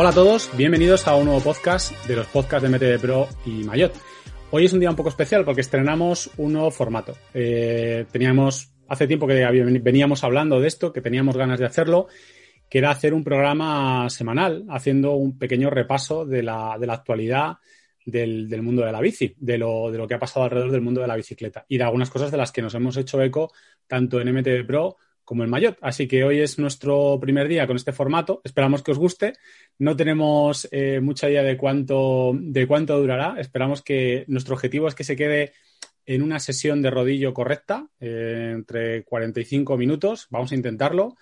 Hola a todos, bienvenidos a un nuevo podcast de los podcasts de MTV Pro y Mayot. Hoy es un día un poco especial porque estrenamos un nuevo formato. Eh, teníamos, hace tiempo que veníamos hablando de esto, que teníamos ganas de hacerlo, que era hacer un programa semanal, haciendo un pequeño repaso de la, de la actualidad del, del, mundo de la bici, de lo, de lo que ha pasado alrededor del mundo de la bicicleta y de algunas cosas de las que nos hemos hecho eco tanto en MTV Pro como en Mayot. Así que hoy es nuestro primer día con este formato. Esperamos que os guste. No tenemos eh, mucha idea de cuánto, de cuánto durará. Esperamos que nuestro objetivo es que se quede en una sesión de rodillo correcta, eh, entre 45 minutos. Vamos a intentarlo.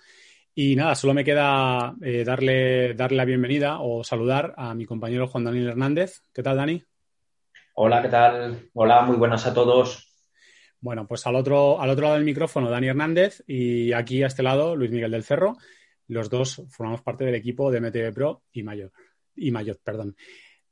Y nada, solo me queda eh, darle, darle la bienvenida o saludar a mi compañero Juan Daniel Hernández. ¿Qué tal, Dani? Hola, ¿qué tal? Hola, muy buenas a todos. Bueno, pues al otro, al otro lado del micrófono, Dani Hernández, y aquí a este lado, Luis Miguel del Cerro. Los dos formamos parte del equipo de MTV Pro y Mayor. Y Mayot, perdón.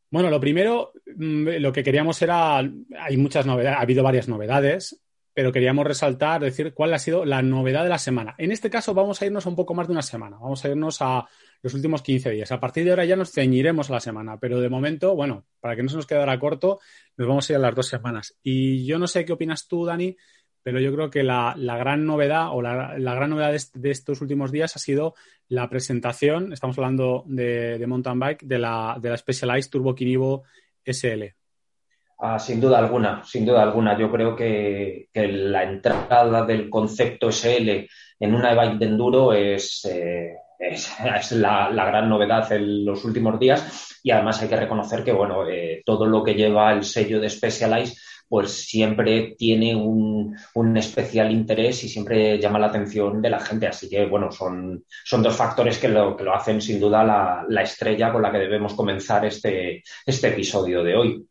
Bueno, lo primero, mm, lo que queríamos era, hay muchas novedades, ha habido varias novedades pero queríamos resaltar, decir cuál ha sido la novedad de la semana. En este caso vamos a irnos a un poco más de una semana, vamos a irnos a los últimos 15 días. A partir de ahora ya nos ceñiremos a la semana, pero de momento, bueno, para que no se nos quedara corto, nos vamos a ir a las dos semanas. Y yo no sé qué opinas tú, Dani, pero yo creo que la, gran novedad o la, gran novedad de, estos últimos días ha sido la presentación, estamos hablando de, mountain bike, de la, de la Specialized Turbo Kinivo SL. Ah, sin duda alguna, sin duda alguna. Yo creo que, la entrada del concepto SL en una e-bike de enduro es, eh, es, la, gran novedad en los últimos días y además hay que reconocer que bueno, eh, todo lo que lleva el sello de Specialized pues siempre tiene un, especial interés y siempre llama la atención de la gente. Así que, bueno, son, son dos factores que lo, que lo hacen sin duda la, la estrella con la que debemos comenzar este, este episodio de hoy.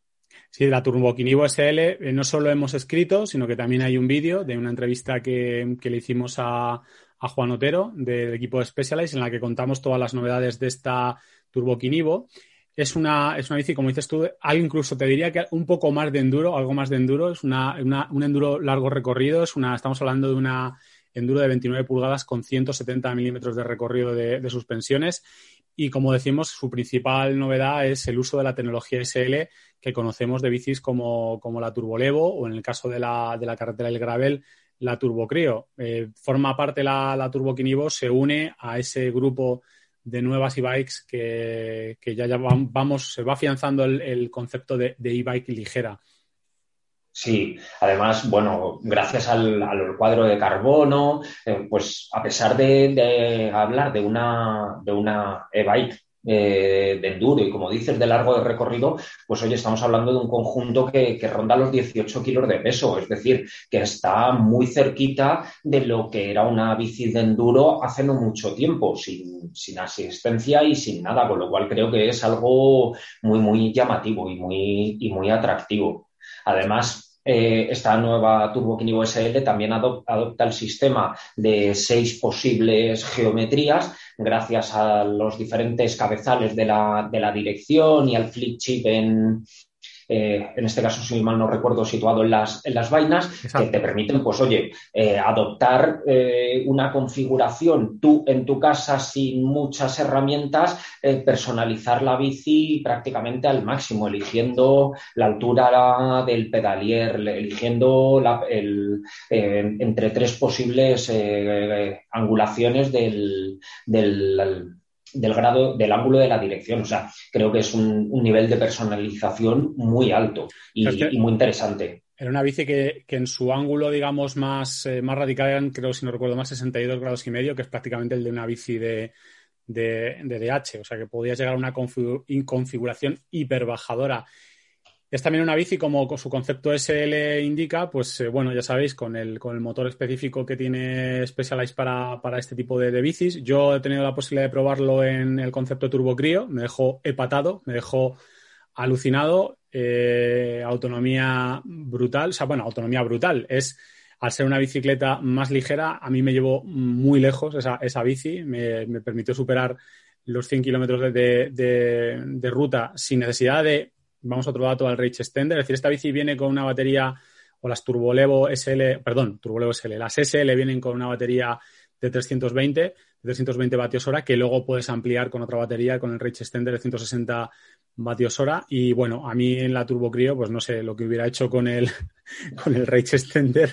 Sí, de la Turboquinivo SL eh, no solo hemos escrito, sino que también hay un vídeo de una entrevista que, le hicimos a, Juan Otero del equipo de Specialized en la que contamos todas las novedades de esta Turboquinivo. Es una, es una bici, como dices tú, incluso te diría que un poco más de enduro, algo más de enduro, es una, un enduro largo recorrido, es una, estamos hablando de una enduro de 29 pulgadas con 170 milímetros de recorrido de, suspensiones y como decimos, su principal novedad es el uso de la tecnología SL que conocemos de bicis como, como la Turbolevo o en el caso de la, de la carretera del Gravel, la Turbocrio. Eh, forma parte la, la Turbo se une a ese grupo de nuevas e-bikes que, que, ya, vamos, se va afianzando el, concepto de e-bike ligera. Sí, además, bueno, gracias al, cuadro de carbono, eh, pues a pesar de, hablar de una, de una e-bike eh, de enduro y como dices de largo de recorrido, pues hoy estamos hablando de un conjunto que, ronda los 18 kilos de peso, es decir, que está muy cerquita de lo que era una bici de enduro hace no mucho tiempo, sin, sin asistencia y sin nada, con lo cual creo que es algo muy, muy llamativo y muy, y muy atractivo. Además, eh, esta nueva Turbo Kinivo SL también adopta el sistema de seis posibles geometrías gracias a los diferentes cabezales de la, de la dirección y al flip chip en, eh, en este caso, si mal no recuerdo, situado en las, en las vainas, que te permiten, pues oye, eh, adoptar eh, una configuración tú en tu casa sin muchas herramientas, personalizar la bici prácticamente al máximo, eligiendo la altura del pedalier, eligiendo el, entre tres posibles angulaciones del, del del grado, del ángulo de la dirección. O sea, creo que es un, nivel de personalización muy alto y, muy interesante. Era una bici que, en su ángulo, digamos, más, eh, más radical eran, creo, si no recuerdo más, 62 grados y medio, que es prácticamente el de una bici de, de, de DH. O sea, que podías llegar a una configuración hiperbajadora es también una bici, como su concepto SL indica, pues eh, bueno, ya sabéis, con el, con el motor específico que tiene Specialized para, para este tipo de, bicis. Yo he tenido la posibilidad de probarlo en el concepto Turbo Crio, me dejó hepatado, me dejó alucinado, eh, autonomía brutal, o sea, bueno, autonomía brutal. Es, al ser una bicicleta más ligera, a mí me llevó muy lejos esa, esa bici, me, permitió superar los 100 kilómetros de, de ruta sin necesidad de vamos a otro dato al Rage Extender, es decir, esta bici viene con una batería o las Turbolevo SL, perdón, Turbolevo SL, las SL vienen con una batería de 320, de 320 vatios hora, que luego puedes ampliar con otra batería, con el range extender de 160 vatios hora. Y bueno, a mí en la Turbo Crio, pues no sé lo que hubiera hecho con el, con el range extender,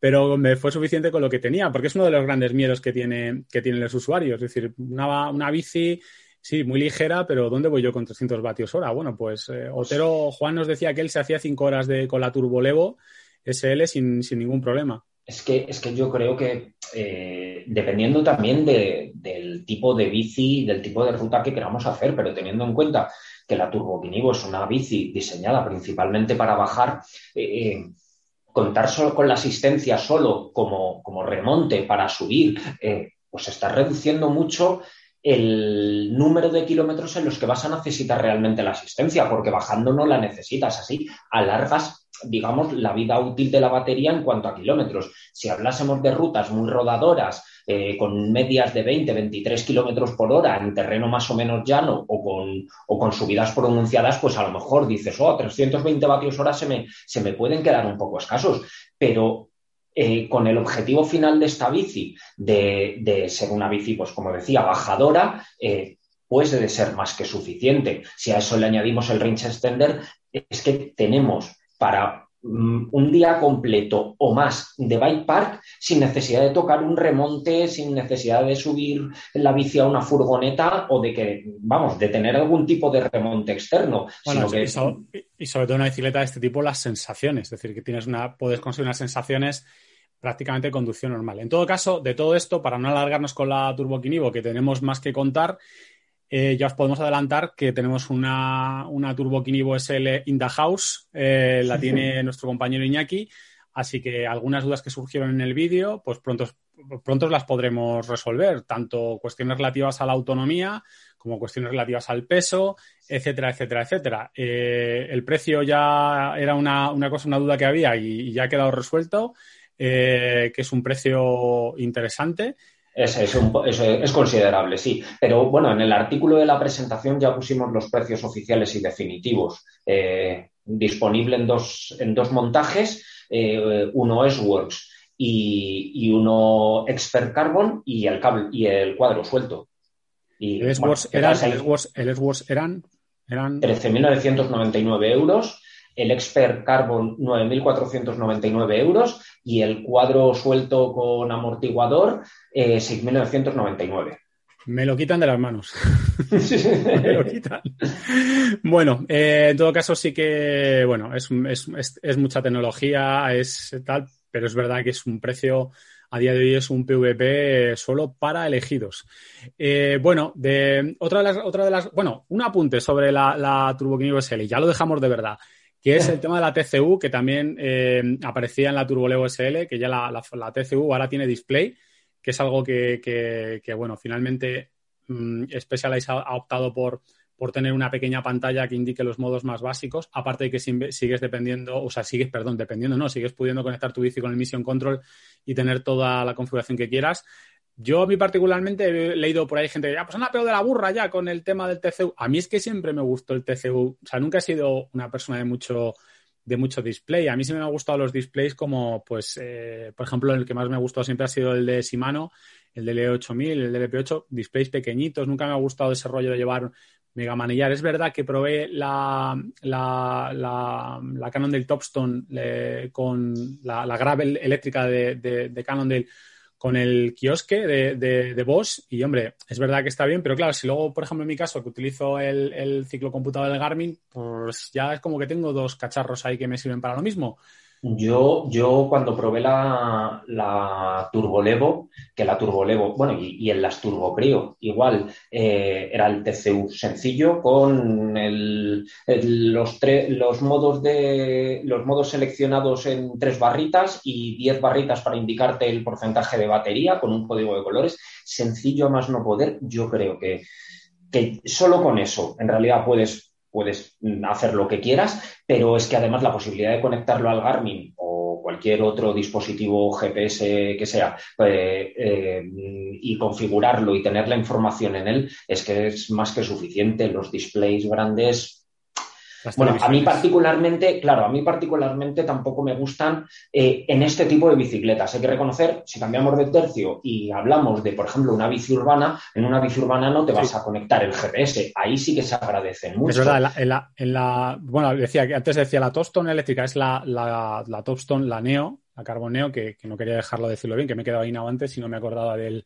pero me fue suficiente con lo que tenía, porque es uno de los grandes miedos que, tiene, que tienen los usuarios. Es decir, una, una bici Sí, muy ligera, pero ¿dónde voy yo con 300 vatios hora? Bueno, pues eh, Otero, Juan nos decía que él se hacía 5 horas de, con la Turbo Levo SL sin, ningún problema. Es que, es que yo creo que eh, dependiendo también del tipo de bici, del tipo de ruta que queramos hacer, pero teniendo en cuenta que la Turbo Quinivo es una bici diseñada principalmente para bajar, eh, contar solo con la asistencia solo como, como remonte para subir, pues está reduciendo mucho el número de kilómetros en los que vas a necesitar realmente la asistencia, porque bajando no la necesitas. Así alargas, digamos, la vida útil de la batería en cuanto a kilómetros. Si hablásemos de rutas muy rodadoras, eh, con medias de 20, 23 kilómetros por hora en terreno más o menos llano o con, o con subidas pronunciadas, pues a lo mejor dices, oh, 320 vatios hora se me, se me pueden quedar un poco escasos. Pero eh, con el objetivo final de esta bici, de, ser una bici, pues como decía, bajadora, eh, puede ser más que suficiente. Si a eso le añadimos el range extender, es que tenemos para un día completo o más de bike park sin necesidad de tocar un remonte, sin necesidad de subir la bici a una furgoneta o de que, vamos, de tener algún tipo de remonte externo. y, sobre todo una bicicleta de este tipo, las sensaciones, es decir, que tienes una, puedes conseguir unas sensaciones prácticamente conducción normal. En todo caso, de todo esto, para no alargarnos con la Turbo Quinivo, que tenemos más que contar, eh, ya os podemos adelantar que tenemos una, una Turbo Quinivo SL in the house, eh, la tiene nuestro compañero Iñaki, así que algunas dudas que surgieron en el vídeo, pues pronto, pronto las podremos resolver, tanto cuestiones relativas a la autonomía como cuestiones relativas al peso, etcétera, etcétera, etcétera. Eh, el precio ya era una, cosa, una duda que había y ya ha quedado resuelto. Que es un precio interesante. Es, es, considerable, sí. Pero bueno, en el artículo de la presentación ya pusimos los precios oficiales y definitivos. Eh, disponible en dos, en dos montajes. Eh, uno es Works y, uno Expert Carbon y el cable y el cuadro suelto. Y, el S-Works eran, eran 13.999 euros el Expert Carbon 9.499 euros y el cuadro suelto con amortiguador eh, 6.999. Me lo quitan de las manos. Me lo quitan. Bueno, eh, en todo caso sí que, bueno, es, mucha tecnología, es tal, pero es verdad que es un precio, a día de hoy es un PVP solo para elegidos. Eh, bueno, de, otra, de las, otra de las, bueno, un apunte sobre la, la Turbo SL, ya lo dejamos de verdad que es el tema de la TCU, que también eh, aparecía en la Turboleo SL, que ya la, TCU ahora tiene display, que es algo que, bueno, finalmente mm, Specialized ha, optado por, por tener una pequeña pantalla que indique los modos más básicos, aparte de que sigues dependiendo, o sea, sigues, perdón, dependiendo, no, sigues pudiendo conectar tu bici con el Mission Control y tener toda la configuración que quieras. Yo a mí particularmente he leído por ahí gente que ya, pues anda peor de la burra ya con el tema del TCU. A mí es que siempre me gustó el TCU. O sea, nunca he sido una persona de mucho, de mucho display. A mí sí me han gustado los displays como, pues, eh, por ejemplo, el que más me ha gustado siempre ha sido el de Shimano, el del E8000, el del EP8, displays pequeñitos. Nunca me ha gustado ese rollo de llevar mega manillar. Es verdad que probé la, la, la, Canon del Topstone eh, con la, Gravel eléctrica de, de, de Cannondale con el kiosque de, de, Bosch y, hombre, es verdad que está bien, pero claro, si luego, por ejemplo, en mi caso, que utilizo el, el ciclo computador del Garmin, pues ya es como que tengo dos cacharros ahí que me sirven para lo mismo. Yo, yo cuando probé la, la Turbolevo, que la Turbolevo, bueno, y, en las Turbocrio, igual, eh, era el TCU sencillo con el, los, los, modos de, los modos seleccionados en tres barritas y diez barritas para indicarte el porcentaje de batería con un código de colores. Sencillo más no poder, yo creo que, que solo con eso en realidad puedes puedes hacer lo que quieras, pero es que además la posibilidad de conectarlo al Garmin o cualquier otro dispositivo GPS que sea eh, eh, y configurarlo y tener la información en él es que es más que suficiente. Los displays grandes bueno, a mí particularmente, claro, a mí particularmente tampoco me gustan eh, en este tipo de bicicletas. Hay que reconocer, si cambiamos de tercio y hablamos de, por ejemplo, una bici urbana, en una bici urbana no te vas a conectar el GPS. Ahí sí que se agradecen mucho. Es verdad, en la, bueno, decía que antes decía la Topstone eléctrica, es la, la, la Topstone, la Neo, la Carboneo, que, que, no quería dejarlo de decirlo bien, que me he quedado ahí antes y no me acordaba del,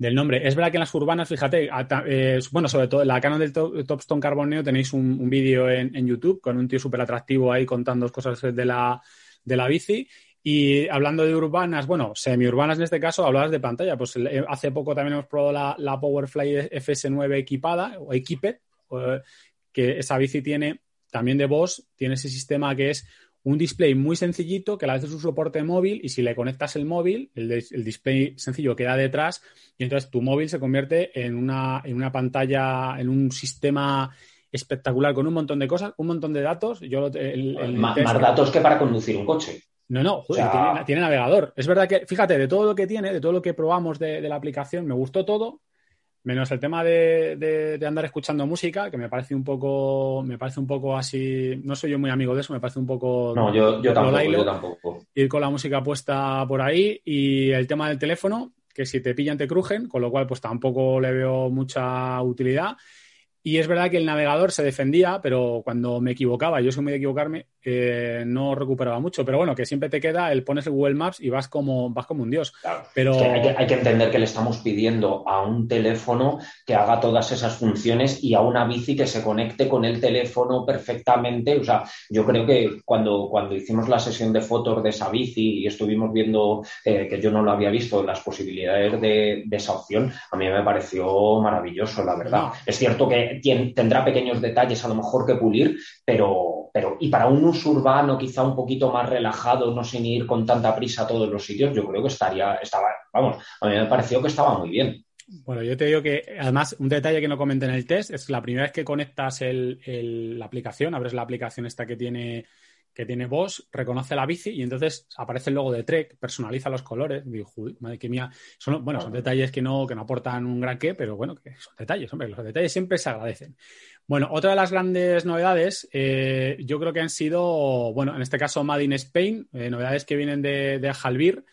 del nombre. Es verdad que en las urbanas, fíjate, eh, bueno, sobre todo en la canal del Topstone Carboneo tenéis un, vídeo en, YouTube con un tío súper atractivo ahí contando cosas de la, de la bici. Y hablando de urbanas, bueno, semi-urbanas en este caso, hablabas de pantalla. Pues eh, hace poco también hemos probado la, la Powerfly FS9 equipada o Equiped, que esa bici tiene también de Bosch, tiene ese sistema que es un display muy sencillito que a la vez es un soporte móvil y si le conectas el móvil, el, display sencillo queda detrás y entonces tu móvil se convierte en una, en una pantalla, en un sistema espectacular con un montón de cosas, un montón de datos. Yo, más, datos que para conducir un coche. No, no, tiene, navegador. Es verdad que, fíjate, de todo lo que tiene, de todo lo que probamos de la aplicación, me gustó todo, Menos el tema de, andar escuchando música, que me parece un poco, me parece un poco así, no soy yo muy amigo de eso, me parece un poco... No, yo, tampoco, Ir con la música puesta por ahí y el tema del teléfono, que si te pillan te crujen, con lo cual pues tampoco le veo mucha utilidad. Y es verdad que el navegador se defendía, pero cuando me equivocaba, yo soy muy de equivocarme, eh, no recuperaba mucho. Pero bueno, que siempre te queda el pones el Google Maps y vas como, vas como un dios. Pero... hay, que, entender que le estamos pidiendo a un teléfono que haga todas esas funciones y a una bici que se conecte con el teléfono perfectamente. O sea, yo creo que cuando, cuando hicimos la sesión de fotos de esa bici y estuvimos viendo, eh, que yo no lo había visto, las posibilidades de, esa opción, a mí me pareció maravilloso, la verdad. Es cierto que tendrá pequeños detalles a lo mejor que pulir, pero, pero y para un uso urbano quizá un poquito más relajado, no sin ir con tanta prisa a todos los sitios, yo creo que estaría, estaba, vamos, a mí me pareció que estaba muy bien. Bueno, yo te digo que además un detalle que no comenté en el test es la primera vez que conectas la aplicación, abres la aplicación esta que tiene que tiene Bosch, reconoce la bici y entonces aparece el logo de Trek, personaliza los colores. Digo, madre que mía. Son, bueno, son detalles que no, que no aportan un gran qué, pero bueno, que son detalles, hombre, los detalles siempre se agradecen. Bueno, otra de las grandes novedades, eh, yo creo que han sido, bueno, en este caso Made in Spain, eh, novedades que vienen de, de Jalvir,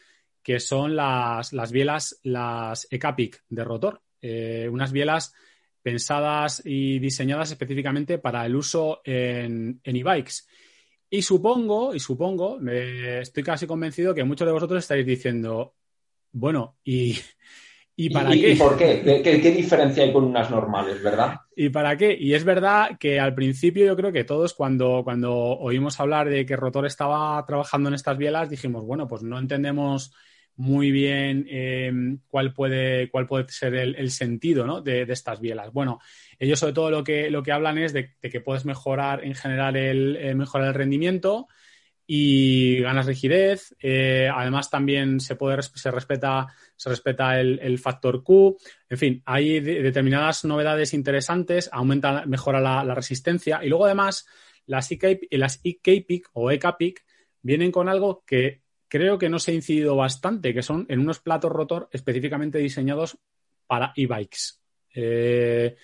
que son las, las bielas, las Ecapic de rotor. Eh, unas bielas pensadas y diseñadas específicamente para el uso en e-bikes. Y supongo, y supongo, me estoy casi convencido que muchos de vosotros estáis diciendo, bueno, ¿y, ¿y para qué? ¿Y por qué? ¿Qué, diferencia hay con unas normales, verdad? ¿Y para qué? Y es verdad que al principio yo creo que todos cuando, cuando oímos hablar de que Rotor estaba trabajando en estas bielas dijimos, bueno, pues no entendemos muy bien eh, cuál, puede, cuál puede ser el, sentido ¿no? de, estas bielas. Bueno, ellos sobre todo lo que, lo que hablan es de, que puedes mejorar en general el, eh, mejorar el rendimiento y ganas rigidez. Eh, además también se puede se respeta se respeta el, factor Q. En fin, hay determinadas novedades interesantes. Aumenta, mejora la, resistencia y luego además las e-Capic o ECAPIC vienen con algo que creo que no se ha incidido bastante, que son en unos platos rotor específicamente diseñados para e-bikes. Eh,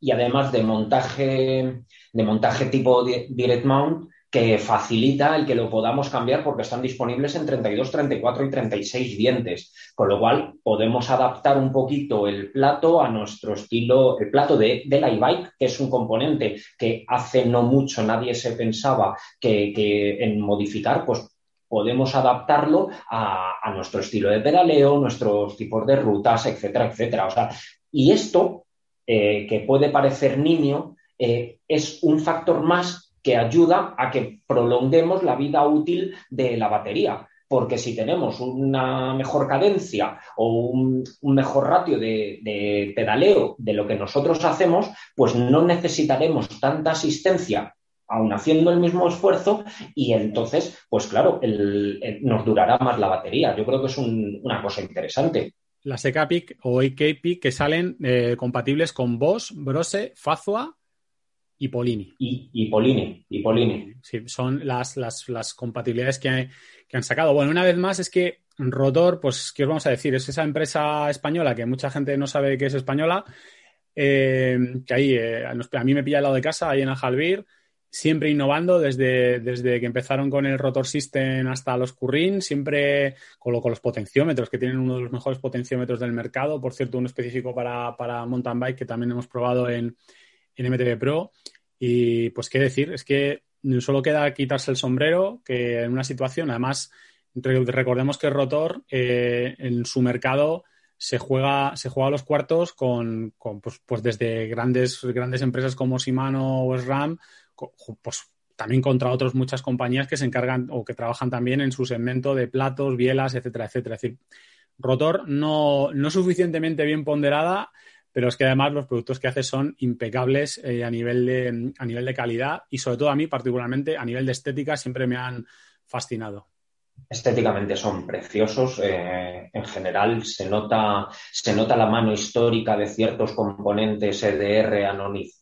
y además de montaje, de montaje tipo direct mount que facilita el que lo podamos cambiar porque están disponibles en 32, 34 y 36 dientes, con lo cual podemos adaptar un poquito el plato a nuestro estilo, el plato de, del iBike, que es un componente que hace no mucho nadie se pensaba que en modificar, pues podemos adaptarlo a, nuestro estilo de pedaleo, nuestros tipos de rutas, etcétera, etcétera. O sea, y esto, eh, que puede parecer niño, eh, es un factor más que ayuda a que prolonguemos la vida útil de la batería. Porque si tenemos una mejor cadencia o un, mejor ratio de, pedaleo de lo que nosotros hacemos, pues no necesitaremos tanta asistencia aún haciendo el mismo esfuerzo y entonces, pues claro, nos durará más la batería. Yo creo que es una cosa interesante las EKPIC o EKPIC que salen eh, compatibles con Bosch, Brose, Fazua y Polini. Y, Polini, y Polini. Sí, son las, las, compatibilidades que, han sacado. Bueno, una vez más es que Rotor, pues, ¿qué os vamos a decir? Es esa empresa española que mucha gente no sabe que es española, eh, que ahí, eh, a mí me pilla al lado de casa, ahí en Aljalbir, siempre innovando desde, desde que empezaron con el rotor system hasta los Currin, siempre con, con, los potenciómetros, que tienen uno de los mejores potenciómetros del mercado, por cierto, uno específico para, para mountain bike que también hemos probado en, en MTB Pro. Y pues qué decir, es que solo queda quitarse el sombrero, que en una situación, además, recordemos que rotor eh, en su mercado se juega, se juega a los cuartos con, con pues, pues, desde grandes, grandes empresas como Shimano o SRAM, pues también contra otras muchas compañías que se encargan o que trabajan también en su segmento de platos, bielas, etcétera, etcétera. Es decir, rotor no, no suficientemente bien ponderada, pero es que además los productos que hace son impecables eh, a, nivel de, a nivel de calidad y sobre todo a mí particularmente a nivel de estética siempre me han fascinado estéticamente son preciosos. Eh, en general se nota, se nota la mano histórica de ciertos componentes EDR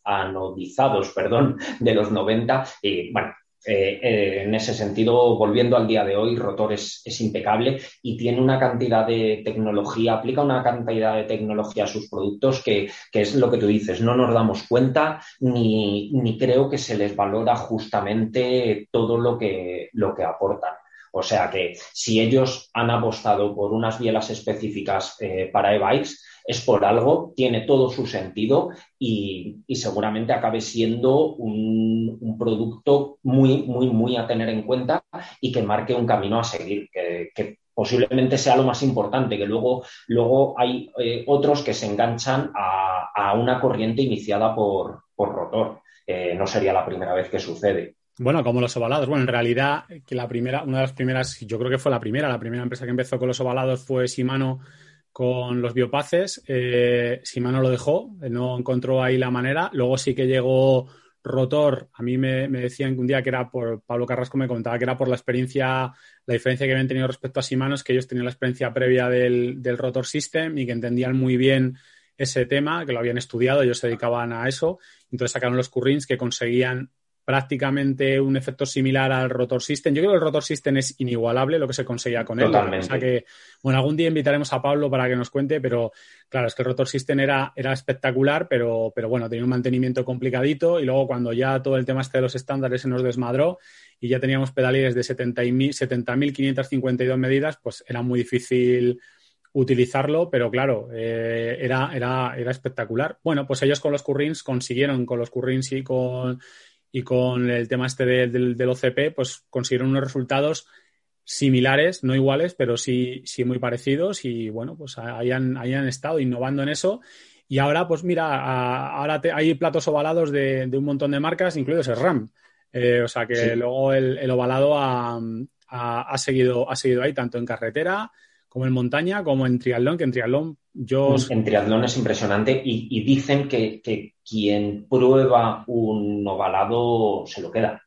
anodizados perdón, de los 90 y bueno. Eh, eh, en ese sentido, volviendo al día de hoy, Rotor es, impecable y tiene una cantidad de tecnología, aplica una cantidad de tecnología a sus productos que, es lo que tú dices, no nos damos cuenta ni, ni creo que se les valora justamente todo lo que, lo que aportan. O sea que si ellos han apostado por unas bielas específicas eh, para e-bikes, es por algo, tiene todo su sentido y, seguramente acabe siendo un, producto muy, muy, muy a tener en cuenta y que marque un camino a seguir, que, posiblemente sea lo más importante, que luego, luego hay eh, otros que se enganchan a, una corriente iniciada por, rotor. Eh, no sería la primera vez que sucede. Bueno, como los ovalados. Bueno, en realidad, que la primera, una de las primeras, yo creo que fue la primera, la primera empresa que empezó con los ovalados fue Shimano con los biopaces. Eh, Shimano lo dejó, no encontró ahí la manera. Luego sí que llegó Rotor. A mí me, decían que un día que era por, Pablo Carrasco me comentaba que era por la experiencia, la diferencia que habían tenido respecto a Shimano es que ellos tenían la experiencia previa del, del Rotor System y que entendían muy bien ese tema, que lo habían estudiado, ellos se dedicaban a eso. Entonces sacaron los currins que conseguían prácticamente un efecto similar al rotor system. Yo creo que el rotor system es inigualable lo que se conseguía con él. O sea que, bueno, algún día invitaremos a Pablo para que nos cuente, pero claro, es que el rotor system era, era espectacular, pero, pero bueno, tenía un mantenimiento complicadito y luego cuando ya todo el tema este de los estándares se nos desmadró y ya teníamos pedales de 70.552 medidas, pues era muy difícil utilizarlo, pero claro, eh, era, era, era espectacular. Bueno, pues ellos con los currins consiguieron, con los currins y con, y con el tema este del, del OCP, pues consiguieron unos resultados similares, no iguales, pero sí, sí muy parecidos y bueno, pues hayan, hayan estado innovando en eso. Y ahora, pues mira, ahora hay platos ovalados de, un montón de marcas, incluidos el RAM. Eh, o sea que luego el, ovalado ha, ha, seguido, ha seguido ahí, tanto en carretera como en montaña, como en triatlón, que en triatlón yo... En triatlón es impresionante y, dicen que, quien prueba un ovalado se lo queda.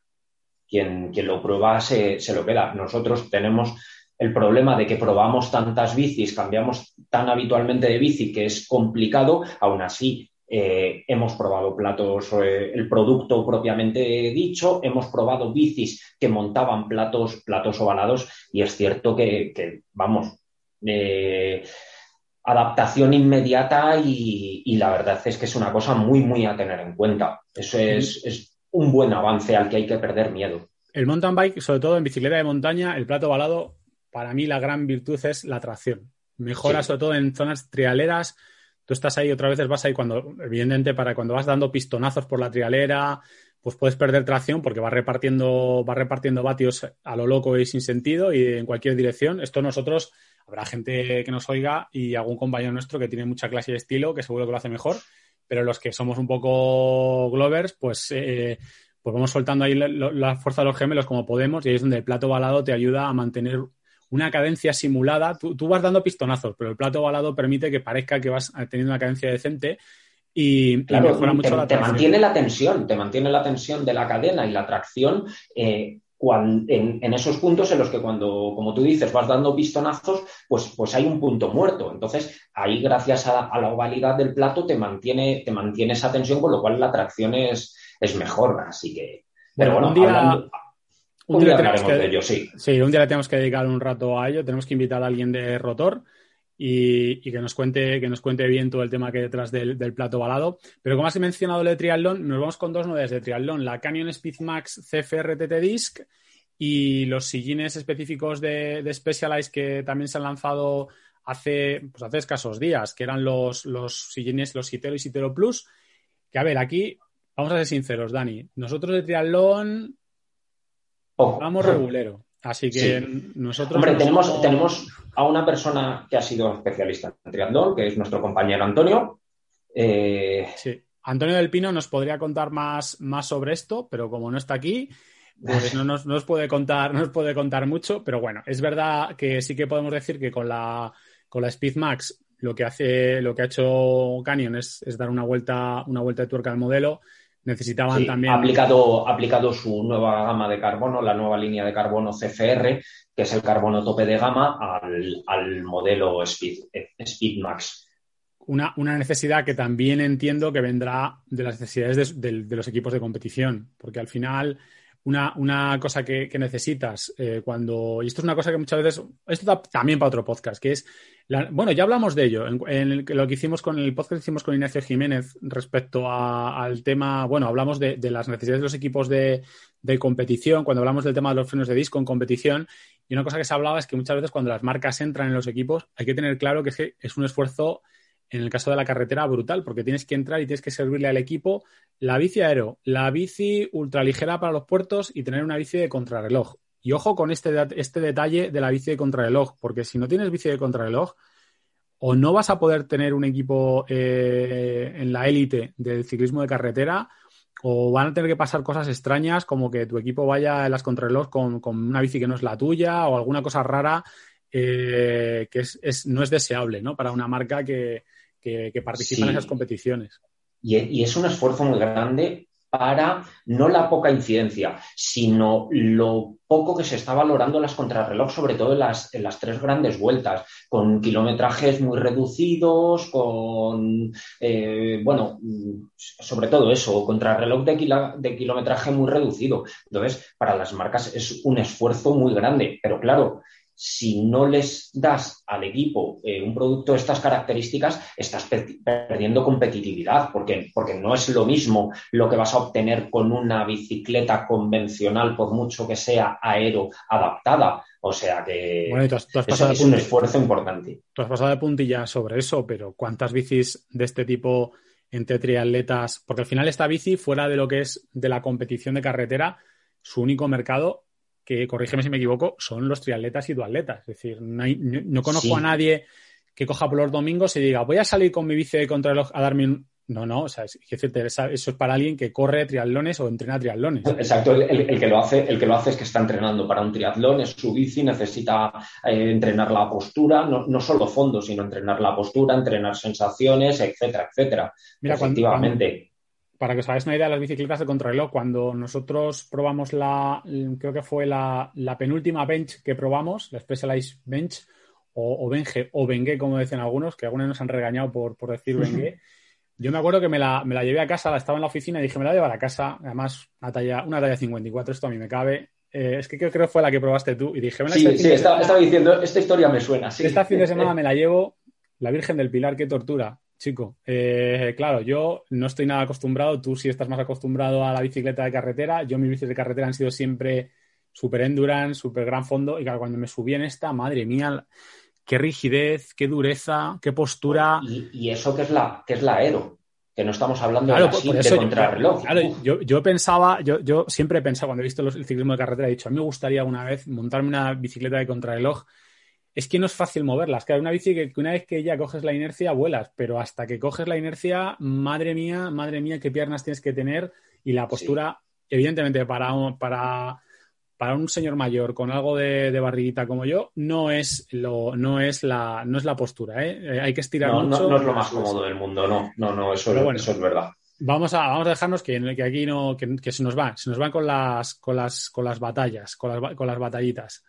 Quien, quien lo prueba se, lo queda. Nosotros tenemos el problema de que probamos tantas bicis, cambiamos tan habitualmente de bici que es complicado, aún así eh, hemos probado platos, eh, el producto propiamente dicho, hemos probado bicis que montaban platos, platos ovalados y es cierto que, que vamos, adaptación inmediata y, la verdad es que es una cosa muy, muy a tener en cuenta. Eso es, un buen avance al que hay que perder miedo. El mountain bike, sobre todo en bicicleta de montaña, el plato balado, para mí la gran virtud es la tracción. Mejora sobre todo en zonas trialeras. Tú estás ahí, otra vez vas ahí cuando, evidentemente, para cuando vas dando pistonazos por la trialera, pues puedes perder tracción porque va repartiendo, va repartiendo vatios a lo loco y sin sentido y en cualquier dirección. Esto nosotros Habrá gente que nos oiga y algún compañero nuestro que tiene mucha clase de estilo, que seguro que lo hace mejor, pero los que somos un poco glovers, pues, eh, pues vamos soltando ahí la, fuerza de los gemelos como podemos y ahí es donde el plato balado te ayuda a mantener una cadencia simulada. Tú, vas dando pistonazos, pero el plato balado permite que parezca que vas teniendo una cadencia decente y, mejora mucho la Te mantiene la tensión, te mantiene la tensión de la cadena y la tracción eh, en, esos puntos en los que cuando, como tú dices, vas dando pistonazos, pues, pues hay un punto muerto. Entonces, ahí gracias a, la ovalidad del plato te mantiene, te mantiene esa tensión, con lo cual la tracción es, es mejor. Así que, pero bueno, un día, un, día, de ello, sí. Sí, un día le tenemos que dedicar un rato a ello. Tenemos que invitar a alguien de Rotor y, que nos cuente que nos cuente bien todo el tema que hay detrás del, plato balado. Pero como has mencionado el de triatlón, nos vamos con dos novedades de triatlón, la Canyon Speed Max CFR TT Disc y los sillines específicos de, de Specialized que también se han lanzado hace, pues hace escasos días, que eran los, los sillines, los Citero y Citero Plus. Que a ver, aquí vamos a ser sinceros, Dani. Nosotros de triatlón vamos regulero. Así que nosotros. Hombre, tenemos, tenemos a una persona que ha sido especialista en triatlón, que es nuestro compañero Antonio. Eh, sí. Antonio del Pino nos podría contar más, más sobre esto, pero como no está aquí, pues no nos, puede contar, nos puede contar mucho, pero bueno, es verdad que sí que podemos decir que con la, con la Speed Max lo que hace, lo que ha hecho Canyon es, dar una vuelta, una vuelta de tuerca al modelo. Necesitaban también. Ha aplicado, aplicado su nueva gama de carbono, la nueva línea de carbono CFR, que es el carbono tope de gama, al, modelo Speed, Speed Max. Una, una, necesidad que también entiendo que vendrá de las necesidades de los equipos de competición, porque al final una, cosa que, necesitas eh, cuando. Y esto es una cosa que muchas veces. Esto también para otro podcast, que es. Bueno, ya hablamos de ello. En, lo que hicimos con el podcast que hicimos con Ignacio Jiménez respecto al tema. Bueno, hablamos de, las necesidades de los equipos de, de, competición, cuando hablamos del tema de los frenos de disco en competición. Y una cosa que se hablaba es que muchas veces cuando las marcas entran en los equipos, hay que tener claro que es, que es un esfuerzo en el caso de la carretera, brutal, porque tienes que entrar y tienes que servirle al equipo la bici aero, la bici ultraligera para los puertos y tener una bici de contrarreloj. Y ojo con este, este detalle de la bici de contrarreloj, porque si no tienes bici de contrarreloj, o no vas a poder tener un equipo eh, en la élite del ciclismo de carretera, o van a tener que pasar cosas extrañas como que tu equipo vaya en las contrarreloj con, una bici que no es la tuya o alguna cosa rara eh, que no es deseable ¿no? para una marca que, que, participan en esas competiciones. Y, es un esfuerzo muy grande para no la poca incidencia, sino lo poco que se está valorando las contrarreloj, sobre todo en las, tres grandes vueltas, con kilometrajes muy reducidos, con, eh, bueno, sobre todo eso, contrarreloj de, de kilometraje muy reducido. Entonces, para las marcas es un esfuerzo muy grande, pero claro, si no les das al equipo eh, un producto de estas características, estás perdiendo competitividad, porque, porque no es lo mismo lo que vas a obtener con una bicicleta convencional, por mucho que sea aero adaptada. O sea que es un esfuerzo importante. Tú has pasado de puntilla sobre eso, pero ¿cuántas bicis de este tipo entre triatletas? Porque al final esta bici, fuera de lo que es de la competición de carretera, su único mercado que, corrígeme si me equivoco, son los triatletas y duatletas. Es decir, no, conozco a nadie que coja por los domingos y diga, voy a salir con mi bici de contrarreloj a darme un... No, no, o sea, es, eso es para alguien que corre triatlones o entrena triatlones. Exacto, el, que lo hace, el que lo hace es que está entrenando para un triatlón, es su bici, necesita eh, entrenar la postura, no, no, solo fondo, sino entrenar la postura, entrenar sensaciones, etcétera, etcétera. Mira, Efectivamente para que os hagáis una idea de las bicicletas de contrarreloj, cuando nosotros probamos la, creo que fue la, penúltima bench que probamos, la Specialized Bench, o, o Benge, o Bengue, como dicen algunos, que algunos nos han regañado por, decir Bengue. Yo me acuerdo que me la, llevé a casa, estaba en la oficina y dije, me la voy a llevar a casa. Además, una talla, una talla 54, esto a mí me cabe. Eh, es que creo, que fue la que probaste tú y dije, me Sí, sí, estaba, diciendo, esta historia me suena. Sí. Esta fin de semana me la llevo, la Virgen del Pilar, qué tortura chico. Eh, claro, yo no estoy nada acostumbrado, tú sí estás más acostumbrado a la bicicleta de carretera, yo mis bicis de carretera han sido siempre super endurance, super gran fondo, y claro, cuando me subí en esta, madre mía, qué rigidez, qué dureza, qué postura. Y, eso que es la, que es la aero, que no estamos hablando de, eso, contrarreloj. Claro, yo, yo, pensaba, yo, yo siempre he pensado, cuando he visto el ciclismo de carretera, he dicho, a mí me gustaría una vez montarme una bicicleta de contrarreloj es que no es fácil moverlas. Claro, una bici que, una vez que ya coges la inercia, vuelas, pero hasta que coges la inercia, madre mía, madre mía, qué piernas tienes que tener y la postura, evidentemente, para, para, para un señor mayor con algo de, barriguita como yo, no es, lo, no es, la, no es la postura. ¿eh? Eh, hay que estirar mucho. No, es lo más cómodo del mundo, no, no, no, eso, eso es verdad. Vamos a, vamos a dejarnos que, que aquí no, que, se nos va, se nos van con las, con las, con las batallas, con las, con las batallitas.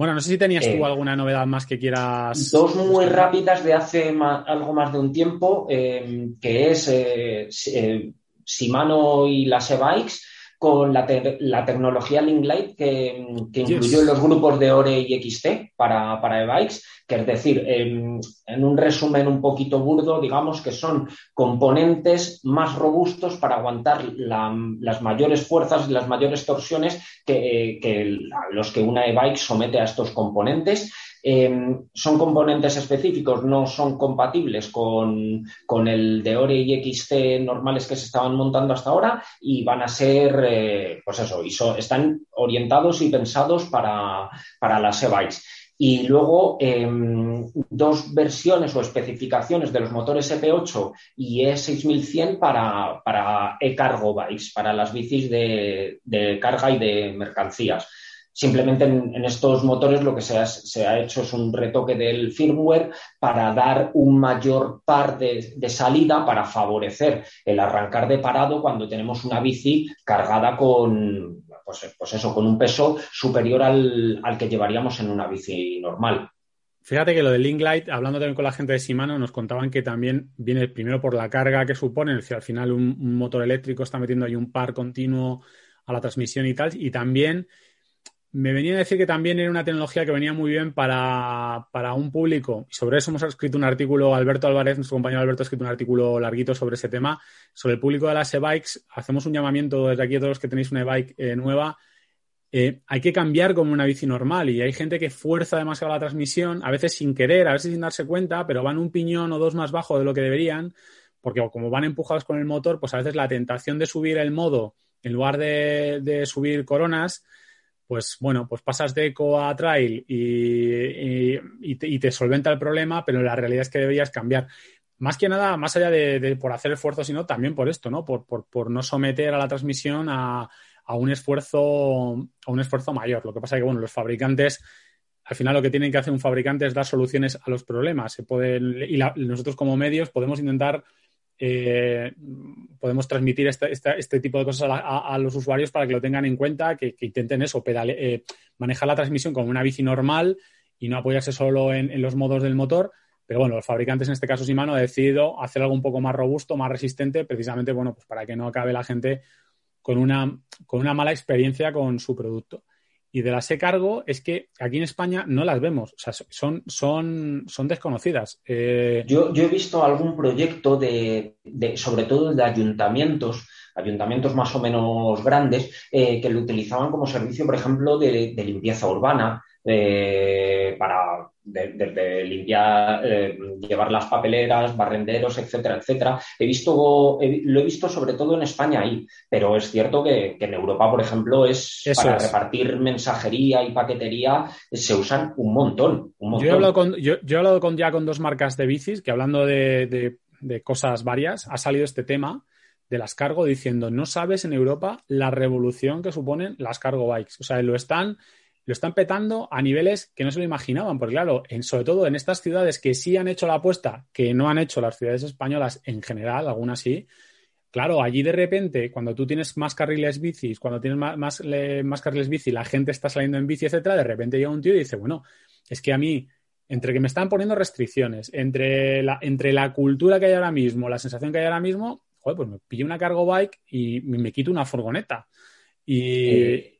Bueno, no sé si tenías tú eh, alguna novedad más que quieras. Dos muy rápidas de hace algo más de un tiempo, eh, que es eh, Shimano y las e-bikes con la, tecnología Linglight que, que incluyó los grupos de ORE y XT para, para e-bikes, que es decir, en, un resumen un poquito burdo, digamos que son componentes más robustos para aguantar las mayores fuerzas y las mayores torsiones que, que los que una e-bike somete a estos componentes Em, son componentes específicos, no son compatibles con, el de Ore y XT normales que se estaban montando hasta ahora y van a ser, eh, pues eso, y están orientados y pensados para, las e-bikes. Y luego em, dos versiones o especificaciones de los motores EP8 y E6100 para, para e-cargo bikes, para las bicis de carga y de mercancías. Simplemente en, estos motores lo que se ha, hecho es un retoque del firmware para dar un mayor par de, salida para favorecer el arrancar de parado cuando tenemos una bici cargada con, pues, pues eso, con un peso superior al, que llevaríamos en una bici normal. Fíjate que lo del Light, hablando también con la gente de Shimano, nos contaban que también viene primero por la carga que supone, es decir, al final un, un motor eléctrico está metiendo ahí un par continuo a la transmisión y tal, y también me venía a decir que también era una tecnología que venía muy bien para, un público. Y sobre eso hemos escrito un artículo, Alberto Álvarez, nuestro compañero Alberto, ha escrito un artículo larguito sobre ese tema, sobre el público de las e-bikes. Hacemos un llamamiento desde aquí a todos los que tenéis una e-bike eh, nueva. Eh, hay que cambiar como una bici normal y hay gente que fuerza demasiado la transmisión, a veces sin querer, a veces sin darse cuenta, pero van un piñón o dos más bajo de lo que deberían, porque como van empujados con el motor, pues a veces la tentación de subir el modo en lugar de subir coronas, pues bueno, pues pasas de eco a trail y, te, solventa el problema, pero la realidad es que deberías cambiar. Más que nada, más allá de, por hacer esfuerzo, sino también por esto, ¿no? Por, por, no someter a la transmisión a, un esfuerzo, a un esfuerzo mayor. Lo que pasa es que, bueno, los fabricantes, al final lo que tienen que hacer un fabricante es dar soluciones a los problemas. Se puede, y nosotros como medios podemos intentar eh, podemos transmitir este, este, tipo de cosas a, los usuarios para que lo tengan en cuenta, que, intenten eso, eh, manejar la transmisión como una bici normal y no apoyarse solo en, los modos del motor. Pero bueno, los fabricantes, en este caso Shimano, han decidido hacer algo un poco más robusto, más resistente, precisamente bueno, pues para que no acabe la gente con una, con una mala experiencia con su producto y de las E-Cargo es que aquí en España no las vemos, o sea, son, son, son desconocidas. Eh, yo, he visto algún proyecto de, sobre todo de ayuntamientos, ayuntamientos más o menos grandes, eh, que lo utilizaban como servicio, por ejemplo, de, limpieza urbana, eh, para de, limpiar, eh, llevar las papeleras, barrenderos, etcétera, etcétera. He visto, lo he visto sobre todo en España ahí, pero es cierto que, en Europa, por ejemplo, es para repartir mensajería y paquetería, se usan un montón. Yo, he hablado, con, yo, he hablado con, ya con dos marcas de bicis que hablando de, de cosas varias, ha salido este tema de las cargo diciendo, no sabes en Europa la revolución que suponen las cargo bikes. O sea, lo están lo están petando a niveles que no se lo imaginaban, porque claro, en, sobre todo en estas ciudades que sí han hecho la apuesta, que no han hecho las ciudades españolas en general, algunas sí, claro, allí de repente, cuando tú tienes más carriles bicis, cuando tienes más, más, carriles bici, la gente está saliendo en bici, etcétera, de repente llega un tío y dice, bueno, es que a mí, entre que me están poniendo restricciones, entre la, entre la cultura que hay ahora mismo, la sensación que hay ahora mismo, joder, pues me pillo una cargo bike y me quito una furgoneta. Y,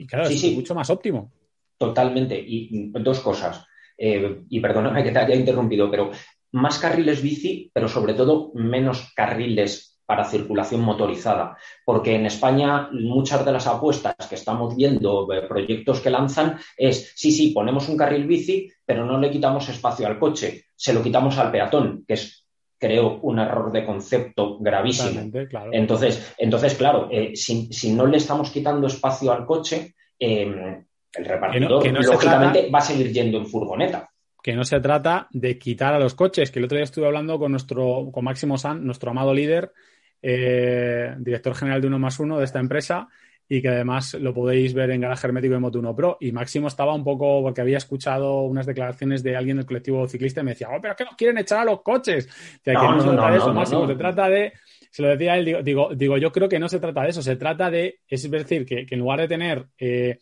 y claro, es mucho más óptimo. Totalmente. Y dos cosas. Eh, y perdóname que te haya interrumpido, pero más carriles bici, pero sobre todo menos carriles para circulación motorizada. Porque en España muchas de las apuestas que estamos viendo, eh, proyectos que lanzan, es, sí, sí, ponemos un carril bici, pero no le quitamos espacio al coche, se lo quitamos al peatón, que es creo un error de concepto gravísimo. Entonces, entonces, claro, eh, si, no le estamos quitando espacio al coche, em, el repartidor lógicamente va a seguir yendo en furgoneta. Que no se trata de quitar a los coches, que el otro día estuve hablando con nuestro, con Máximo San, nuestro amado líder, eh, director general de Uno más Uno de esta empresa, y que además lo podéis ver en Garaje Hermético de Moto1 Pro. Y Máximo estaba un poco, porque había escuchado unas declaraciones de alguien del colectivo ciclista y me decía, oh, pero es que nos quieren echar a los coches. que no, se trata de eso, Máximo, se trata de, se lo decía él, digo, digo, yo creo que no se trata de eso, se trata de, es decir, que, en lugar de tener eh,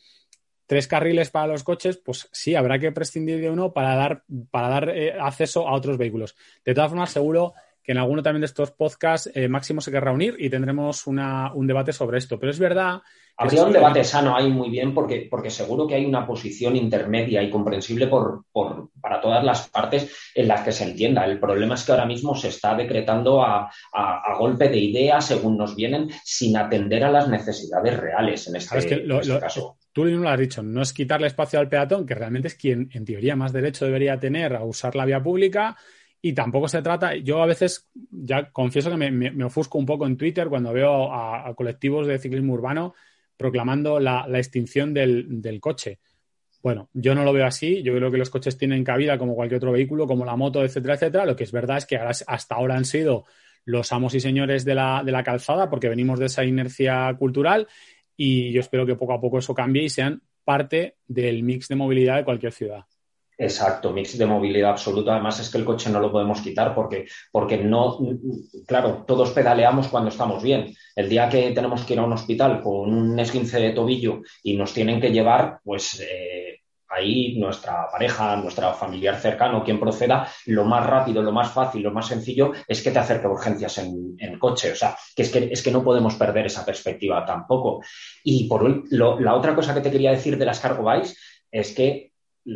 tres carriles para los coches, pues sí, habrá que prescindir de uno para dar, para dar eh, acceso a otros vehículos. De todas formas, seguro que en alguno también de estos podcasts eh, Máximo se querrá unir y tendremos un debate sobre esto. Pero es verdad Habría un debate sano ahí muy bien porque, porque seguro que hay una posición intermedia y comprensible por, para todas las partes en las que se entienda. El problema es que ahora mismo se está decretando a, golpe de ideas según nos vienen sin atender a las necesidades reales en este, este caso. Tú mismo lo has dicho, no es quitarle espacio al peatón, que realmente es quien en teoría más derecho debería tener a usar la vía pública. Y tampoco se trata, yo a veces ya confieso que me, ofusco un poco en Twitter cuando veo a colectivos de ciclismo urbano proclamando la, extinción del, coche. Bueno, yo no lo veo así. Yo creo que los coches tienen cabida como cualquier otro vehículo, como la moto, etcétera, etcétera. Lo que es verdad es que hasta ahora han sido los amos y señores de la, de la calzada porque venimos de esa inercia cultural y yo espero que poco a poco eso cambie y sean parte del mix de movilidad de cualquier ciudad. Exacto, mix de movilidad absoluta. Además es que el coche no lo podemos quitar porque, porque no, claro, todos pedaleamos cuando estamos bien. El día que tenemos que ir a un hospital con un esguince de tobillo y nos tienen que llevar, pues eh, ahí nuestra pareja, nuestra familiar cercano, quien proceda, lo más rápido, lo más fácil, lo más sencillo es que te acerque a urgencias en, el coche. O sea, que es, que es que no podemos perder esa perspectiva tampoco. Y por la otra cosa que te quería decir de las cargo bikes es que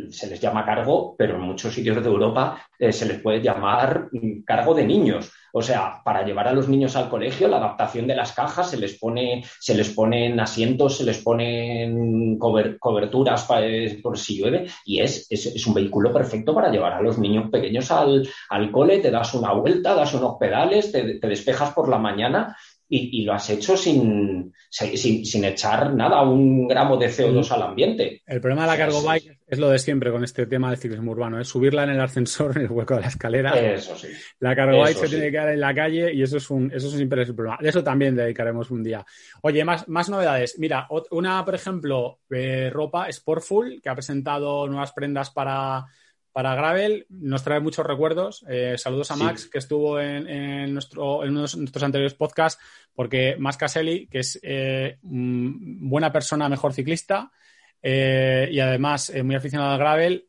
se les llama cargo, pero en muchos sitios de Europa eh, se les puede llamar mm, cargo de niños. O sea, para llevar a los niños al colegio, la adaptación de las cajas, se les pone, se les ponen asientos, se les ponen coberturas eh, por si llueve, y es, es, un vehículo perfecto para llevar a los niños pequeños al, cole, te das una vuelta, das unos pedales, te despejas por la mañana y, lo has hecho sin, sin, echar nada, un gramo de CO2 al ambiente. El problema de la cargo bike es lo de siempre con este tema del ciclismo urbano, es subirla en el ascensor, en el hueco de la escalera. Eso sí. La cargo bike se tiene que quedar en la calle y eso es un, eso es un problema. De eso también dedicaremos un día. Oye, más, más novedades. Mira, una, por ejemplo, eh, ropa Sportful, que ha presentado nuevas prendas para para Gravel nos trae muchos recuerdos. Eh, saludos a Max, que estuvo en, nuestro, en uno de nuestros anteriores podcasts, porque Max Caselli, que es eh, buena persona, mejor ciclista, eh, y además muy aficionado al Gravel,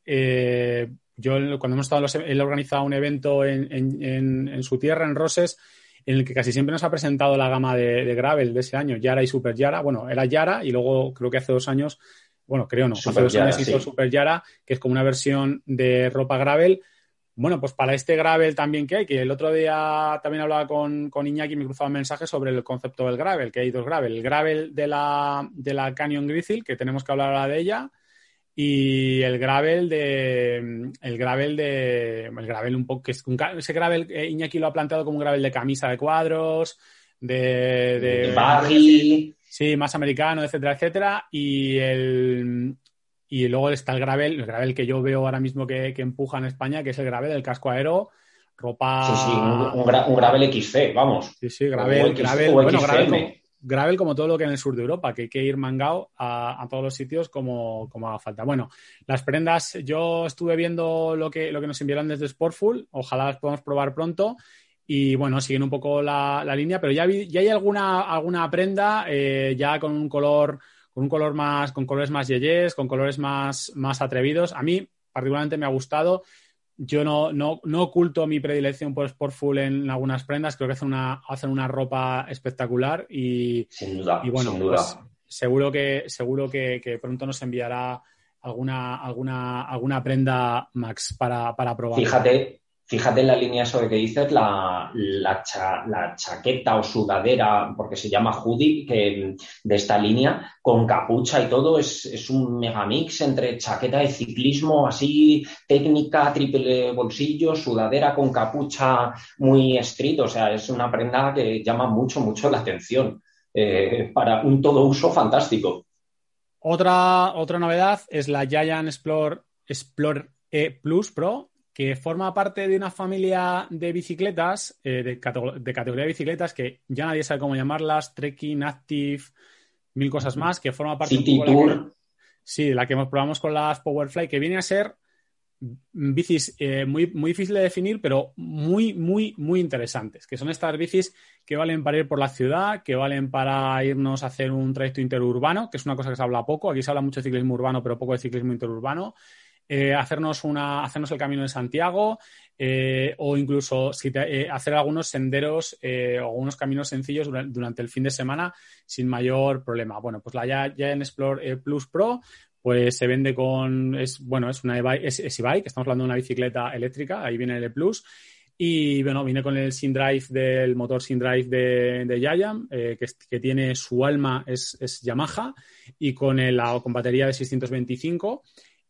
yo cuando hemos estado, él ha organizado un evento en, su tierra, en Roses, en el que casi siempre nos ha presentado la gama de, de Gravel de ese año, Yara y Super Yara. Bueno, era Yara y luego creo que hace dos años bueno, creo no, hace dos años hizo Super Yara, que es como una versión de ropa gravel. Bueno, pues para este gravel también que hay, que el otro día también hablaba con, con Iñaki y me cruzaba un mensaje sobre el concepto del gravel, que hay dos gravel. El gravel de la, de la Canyon Grizzle, que tenemos que hablar ahora de ella, y el gravel de el gravel de el gravel un poco que es un, ese gravel eh, Iñaki lo ha planteado como un gravel de camisa de cuadros de, de, de Sí, más americano, etcétera, etcétera. Y el y luego está el gravel, el gravel que yo veo ahora mismo que, empuja en España, que es el gravel del casco aero, ropa. Sí, sí, un, gravel XC, vamos. Sí, sí, gravel, gravel, bueno, gravel, como, todo lo que en el sur de Europa, que hay que ir mangado a, todos los sitios como, como haga falta. Bueno, las prendas, yo estuve viendo lo que, lo que nos enviaron desde Sportful, ojalá las podamos probar pronto y bueno, siguen un poco la, línea, pero ya, ya hay alguna, alguna prenda eh, ya con un color, con un color más, con colores más yeyes, con colores más, más atrevidos. A mí particularmente me ha gustado. Yo no, no, no oculto mi predilección por Sportful en algunas prendas, creo que hacen una, hacen una ropa espectacular y, sin duda, y bueno, sin duda. Pues seguro que, seguro que, que, pronto nos enviará alguna, alguna, alguna prenda Max para, para probar. Fíjate, Fíjate en la línea eso de que dices, la, la, chaqueta o sudadera, porque se llama hoodie, que, de esta línea, con capucha y todo, es, es un megamix entre chaqueta de ciclismo, así, técnica, triple bolsillo, sudadera con capucha muy estricto. O sea, es una prenda que llama mucho, mucho la atención. Eh, para un todo uso fantástico. Otra, otra novedad es la Giant Explore, Explore E Plus Pro, que forma parte de una familia de bicicletas, eh, de, categoría de bicicletas, que ya nadie sabe cómo llamarlas, Trekking, Active, mil cosas más, que forma parte de un poco La que, sí, la que probamos con las Powerfly, que viene a ser bicis eh, muy, muy difícil de definir, pero muy, muy, muy interesantes, que son estas bicis que valen para ir por la ciudad, que valen para irnos a hacer un trayecto interurbano, que es una cosa que se habla poco, aquí se habla mucho de ciclismo urbano, pero poco de ciclismo interurbano, eh, hacernos, una, hacernos el camino de Santiago, eh, o incluso eh, hacer algunos senderos o algunos caminos sencillos durante, el fin de semana sin mayor problema. Bueno, pues la ya, ya en Explore Plus Pro pues se vende con, es, bueno, es una e-bike, es, e-bike, estamos hablando de una bicicleta eléctrica, ahí viene el E Plus, y bueno, viene con el SynDrive del motor SynDrive de, de Yayam, eh, que, tiene su alma, es, es Yamaha, y con, el, con batería de 625.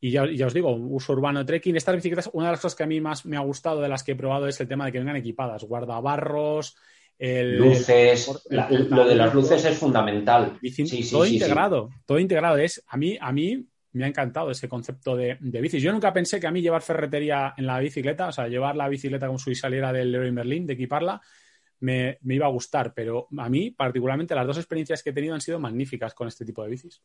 Y ya, ya, os digo, uso urbano trekking. Estas bicicletas, una de las cosas que a mí más me ha gustado de las que he probado es el tema de que vengan equipadas, guardabarros, luces, lo de las luces es fundamental. todo integrado, todo integrado. Es, a mí, a mí me ha encantado ese concepto de, de bicis. Yo nunca pensé que a mí llevar ferretería en la bicicleta, o sea, llevar la bicicleta como si saliera del Leroy Merlin, de equiparla, me, me, iba a gustar. Pero a mí, particularmente, las dos experiencias que he tenido han sido magníficas con este tipo de bicis.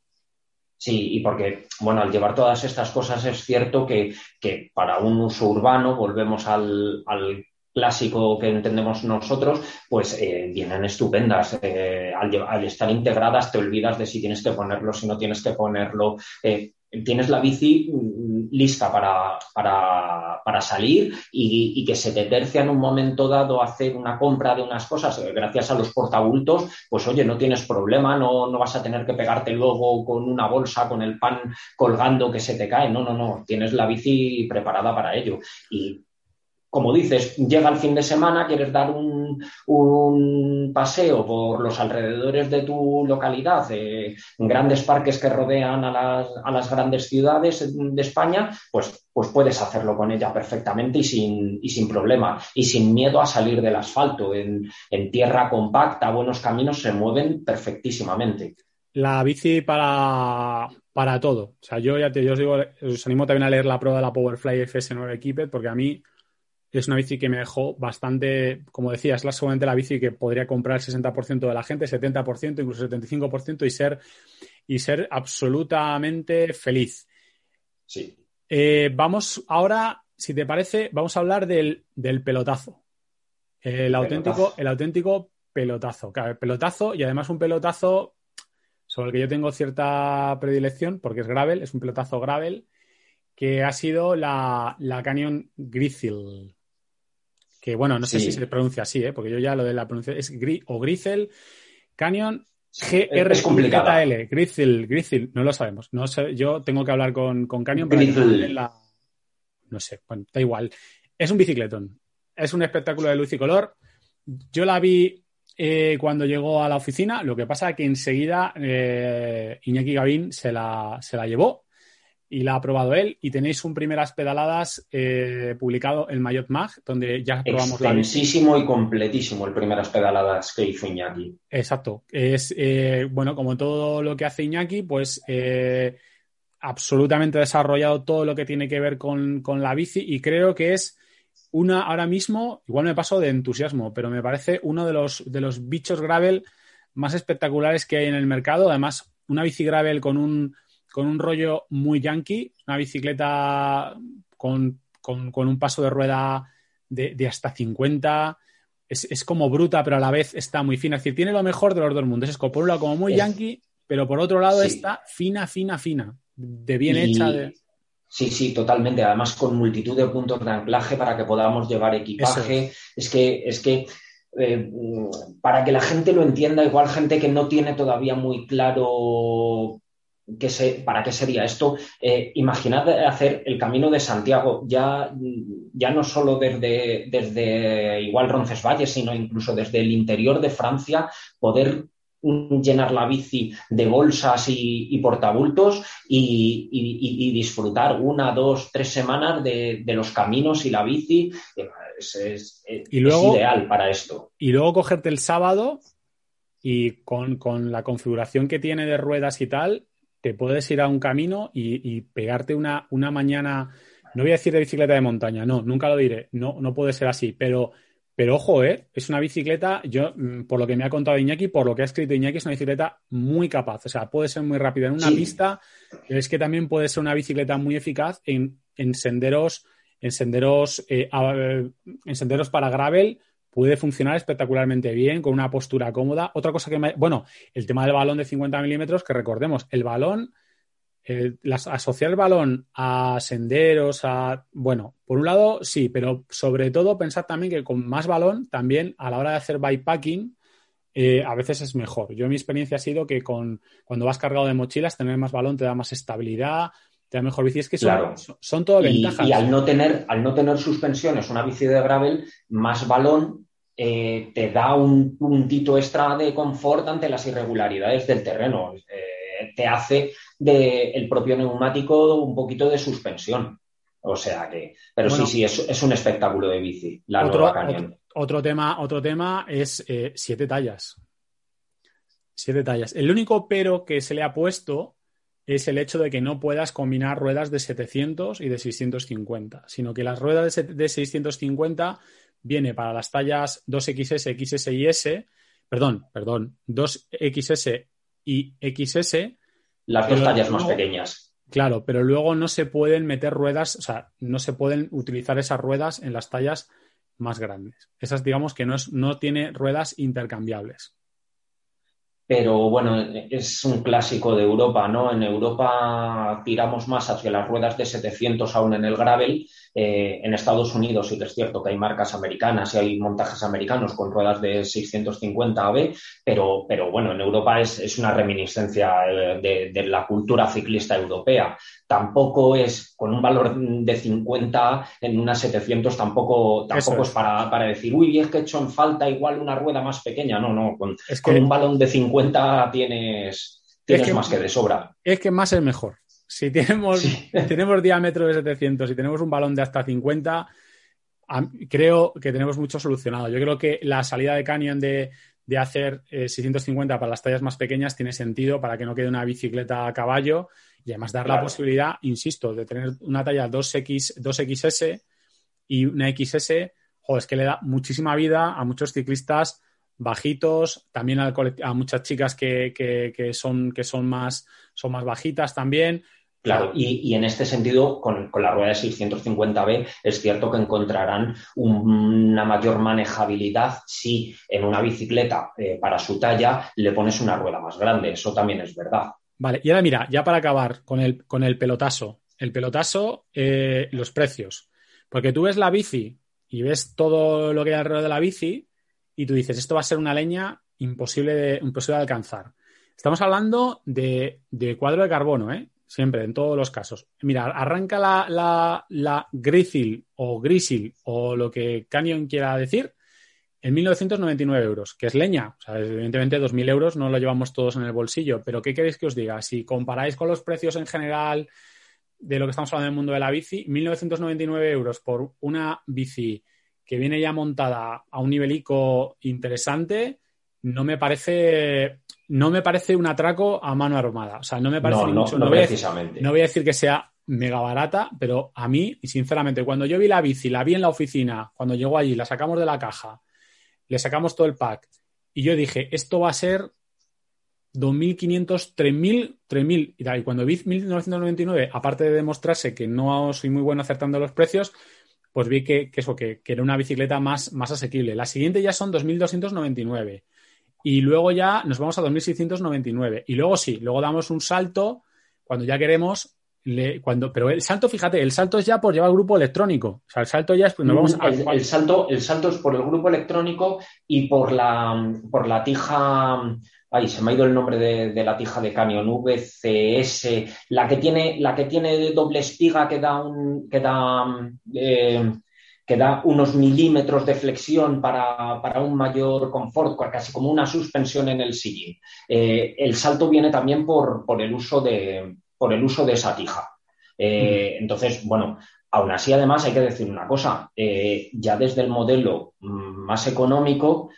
Sí, y porque, bueno, al llevar todas estas cosas es cierto que, que para un uso urbano, volvemos al, al clásico que entendemos nosotros, pues eh, vienen estupendas. Eh, al, estar integradas te olvidas de si tienes que ponerlo, si no tienes que ponerlo. Eh, tienes la bici mm, lista para, para, salir y, que se te tercia en un momento dado hacer una compra de unas cosas, gracias a los portabultos, pues oye, no tienes problema, no, no vas a tener que pegarte luego con una bolsa, con el pan colgando que se te cae. No, no, no, tienes la bici preparada para ello. Y como dices, llega el fin de semana, quieres dar un, paseo por los alrededores de tu localidad, en grandes parques que rodean a las, grandes ciudades de España, pues, pues, puedes hacerlo con ella perfectamente y sin, y sin problema y sin miedo a salir del asfalto. En, tierra compacta, buenos caminos se mueven perfectísimamente. La bici para, para todo. O sea, yo ya te os digo, os animo también a leer la prueba de la Powerfly FS9 Equiped porque a mí es una bici que me dejó bastante, como decía, es la seguramente la bici que podría comprar el 60% de la gente, 70%, incluso 75% y ser, y ser absolutamente feliz. Sí. Eh, vamos ahora, si te parece, vamos a hablar del, pelotazo. El, auténtico, el auténtico pelotazo. Claro, el pelotazo y además un pelotazo sobre el que yo tengo cierta predilección porque es gravel, es un pelotazo gravel que ha sido la, la Canyon Grizzle que bueno, no sé si se pronuncia así, ¿eh? porque yo ya lo de la pronunciación es gri o Grizzle Canyon G R Z L Grizzle, Grizzle, no lo sabemos. No sé, yo tengo que hablar con, con Canyon para la... No sé, bueno, da igual. Es un bicicletón. Es un espectáculo de luz y color. Yo la vi eh, cuando llegó a la oficina, lo que pasa es que enseguida eh, Iñaki Gavín se la, se la llevó y la ha probado él. Y tenéis un primeras pedaladas eh, publicado en Mayot Mag, donde ya probamos la Extensísimo y completísimo el primeras pedaladas que hizo Iñaki. Exacto. Es, eh, bueno, como todo lo que hace Iñaki, pues eh, absolutamente desarrollado todo lo que tiene que ver con, con, la bici y creo que es una, ahora mismo, igual me paso de entusiasmo, pero me parece uno de los, de los bichos gravel más espectaculares que hay en el mercado. Además, una bici gravel con un con un rollo muy yankee, una bicicleta con, un paso de rueda de, hasta 50. Es, como bruta, pero a la vez está muy fina. Es decir, tiene lo mejor de los dos mundos. Es por un lado como muy yankee, pero por otro lado está fina, fina, fina. De bien hecha. Sí, sí, totalmente. Además, con multitud de puntos de anclaje para que podamos llevar equipaje. Es. que, es que eh, para que la gente lo entienda, igual gente que no tiene todavía muy claro ¿Para qué sería esto? Eh, imaginad hacer el camino de Santiago, ya, ya no solo desde, desde igual Roncesvalles, sino incluso desde el interior de Francia, poder llenar la bici de bolsas y, portabultos y, disfrutar una, dos, tres semanas de, los caminos y la bici. Es, ideal para esto. Y luego cogerte el sábado y con, con, la configuración que tiene de ruedas y tal, te puedes ir a un camino y, pegarte una, una, mañana, no voy a decir de bicicleta de montaña, no, nunca lo diré, no, no puede ser así, pero, pero ojo, ¿eh? es una bicicleta, yo, mm, por lo que me ha contado Iñaki, por lo que ha escrito Iñaki, es una bicicleta muy capaz, o sea, puede ser muy rápida en una pista, pero es que también puede ser una bicicleta muy eficaz en, en senderos, en senderos, eh, en senderos para gravel puede funcionar espectacularmente bien, con una postura cómoda. Otra cosa que me... Bueno, el tema del balón de 50 milímetros, que recordemos, el balón eh, asociar el balón a senderos, a. Bueno, por un lado sí, pero sobre todo pensar también que con más balón, también a la hora de hacer bikepacking, eh, a veces es mejor. Yo mi experiencia ha sido que con, cuando vas cargado de mochilas, tener más balón te da más estabilidad, te da mejor bici. Es que son, son, todo ventajas. Y al no, tener, al no tener suspensiones, una bici de gravel, más balón eh, te da un puntito extra de confort ante las irregularidades del terreno. Eh, te hace del propio neumático un poquito de suspensión. O sea que, pero sí, sí, es, un espectáculo de bici, la otro, nueva Otro, tema, otro tema es eh, siete tallas. Siete tallas. El único pero que se le ha puesto es el hecho de que no puedas combinar ruedas de 700 y de 650, sino que las ruedas de, de 650 viene para las tallas 2XS, XS y S, perdón, perdón, 2XS y XS. Las dos tallas más pequeñas. Claro, pero luego no se pueden meter ruedas, o sea, no se pueden utilizar esas ruedas en las tallas más grandes. Esas, digamos que no, es, no tiene ruedas intercambiables pero bueno, es un clásico de Europa, ¿no? En Europa tiramos más hacia las ruedas de 700 aún en el gravel. Eh, en Estados Unidos sí que es cierto que hay marcas americanas y hay montajes americanos con ruedas de 650 AB, pero, pero bueno, en Europa es, una reminiscencia eh, de, la cultura ciclista europea. Tampoco es con un valor de 50 en unas 700, tampoco, tampoco es, para, decir, uy, es que he hecho en falta igual una rueda más pequeña. No, no, con, con un balón de 50 tienes, tienes más que de sobra. Es que más es mejor. Si tenemos, tenemos diámetro de 700 y tenemos un balón de hasta 50, creo que tenemos mucho solucionado. Yo creo que la salida de Canyon de, hacer 650 eh, para las tallas más pequeñas tiene sentido para que no quede una bicicleta a caballo y además dar la posibilidad, insisto, de tener una talla 2X, 2XS y una XS, joder, es que le da muchísima vida a muchos ciclistas bajitos, también a, a muchas chicas que, que, son, que son, más, son más bajitas también. Claro, y, en este sentido, con, la rueda de 650B, es cierto que encontrarán una mayor manejabilidad si en una bicicleta eh, para su talla le pones una rueda más grande. Eso también es verdad. Vale, y ahora mira, ya para acabar con el, con el pelotazo. El pelotazo, eh, los precios. Porque tú ves la bici y ves todo lo que hay alrededor de la bici y tú dices, esto va a ser una leña imposible de, imposible de alcanzar. Estamos hablando de, cuadro de carbono, ¿eh? Siempre, en todos los casos. Mira, arranca la, la, la Grisil o Grisil o lo que Canyon quiera decir en 1999 euros, que es leña. O sea, evidentemente 2.000 euros no lo llevamos todos en el bolsillo, pero ¿qué queréis que os diga? Si comparáis con los precios en general de lo que estamos hablando del mundo de la bici, 1.999 euros por una bici que viene ya montada a un nivelico interesante, no me parece no me parece un atraco a mano armada. O sea, no me parece no, no, no, precisamente. no voy a decir que sea mega barata, pero a mí, y sinceramente, cuando yo vi la bici, la vi en la oficina, cuando llegó allí, la sacamos de la caja, le sacamos todo el pack, y yo dije, esto va a ser 2.500, 3.000, 3.000. Y cuando vi 1.999, aparte de demostrarse que no soy muy bueno acertando los precios, pues vi que, eso, que, era una bicicleta más, más asequible. La siguiente ya son 2.299 y luego ya nos vamos a 2.699 y luego sí, luego damos un salto cuando ya queremos cuando, pero el salto, fíjate, el salto es ya por llevar grupo electrónico. O sea, el salto ya es pues el, salto, el salto es por el grupo electrónico y por la, por la tija Ay, se me ha ido el nombre de, la tija de Canyon, VCS, la que tiene, la que tiene doble espiga que da un, que da, eh, que da unos milímetros de flexión para, un mayor confort, casi como una suspensión en el sillín. Eh, el salto viene también por, el uso de, por el uso de esa tija. Eh, mm. Entonces, bueno, aún así, además, hay que decir una cosa, ya desde el modelo mm, más económico,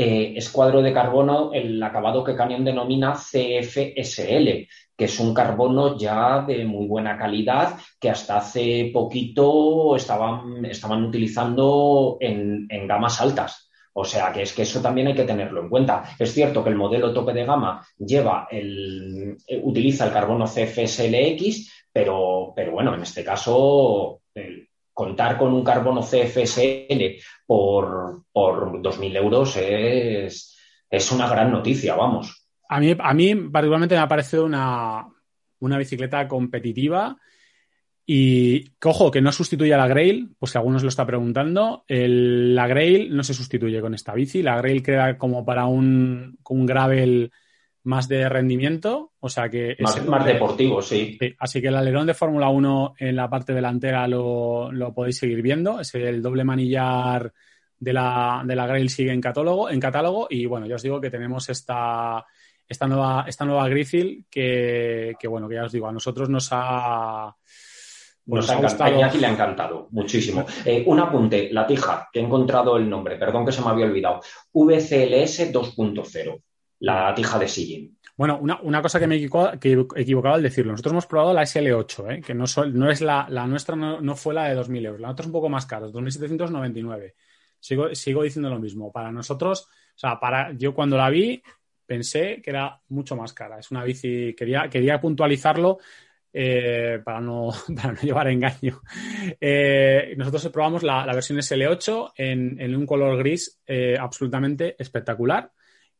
eh, escuadro de carbono el acabado que Canyon denomina CFSL, que es un carbono ya de muy buena calidad que hasta hace poquito estaban, estaban utilizando en, gamas altas. O sea que es que eso también hay que tenerlo en cuenta. Es cierto que el modelo tope de gama lleva el, utiliza el carbono CFSLX, pero, pero bueno, en este caso contar con un carbono CFSL por, por 2.000 euros es, es, una gran noticia, vamos. A mí, a mí particularmente me ha parecido una, una bicicleta competitiva y, cojo, que no sustituye a la Grail, pues si algunos lo está preguntando, la Grail no se sustituye con esta bici, la Grail queda como para un, un gravel más de rendimiento, o sea que... Más, más deportivo, sí. Así que el alerón de Fórmula 1 en la parte delantera lo, lo, podéis seguir viendo, es el doble manillar de la, de la Grail sigue en catálogo, en catálogo y bueno, ya os digo que tenemos esta, esta nueva, esta nueva Griffith que, que, bueno, que ya os digo, a nosotros nos ha... nos, ha encantado, aquí le ha encantado muchísimo. Eh, un apunte, la tija, que he encontrado el nombre, perdón que se me había olvidado. VCLS 2.0 la tija de sillín. Bueno, una, una, cosa que me he equivocado, al decirlo. Nosotros hemos probado la SL8, ¿eh? que no, no es la, la nuestra, no, fue la de 2.000 euros. La otra es un poco más cara, 2.799. Sigo, sigo diciendo lo mismo. Para nosotros, o sea, para, yo cuando la vi pensé que era mucho más cara. Es una bici, quería, quería puntualizarlo eh, para, no, para, no, llevar engaño. Eh, nosotros probamos la, la, versión SL8 en, en un color gris eh, absolutamente espectacular.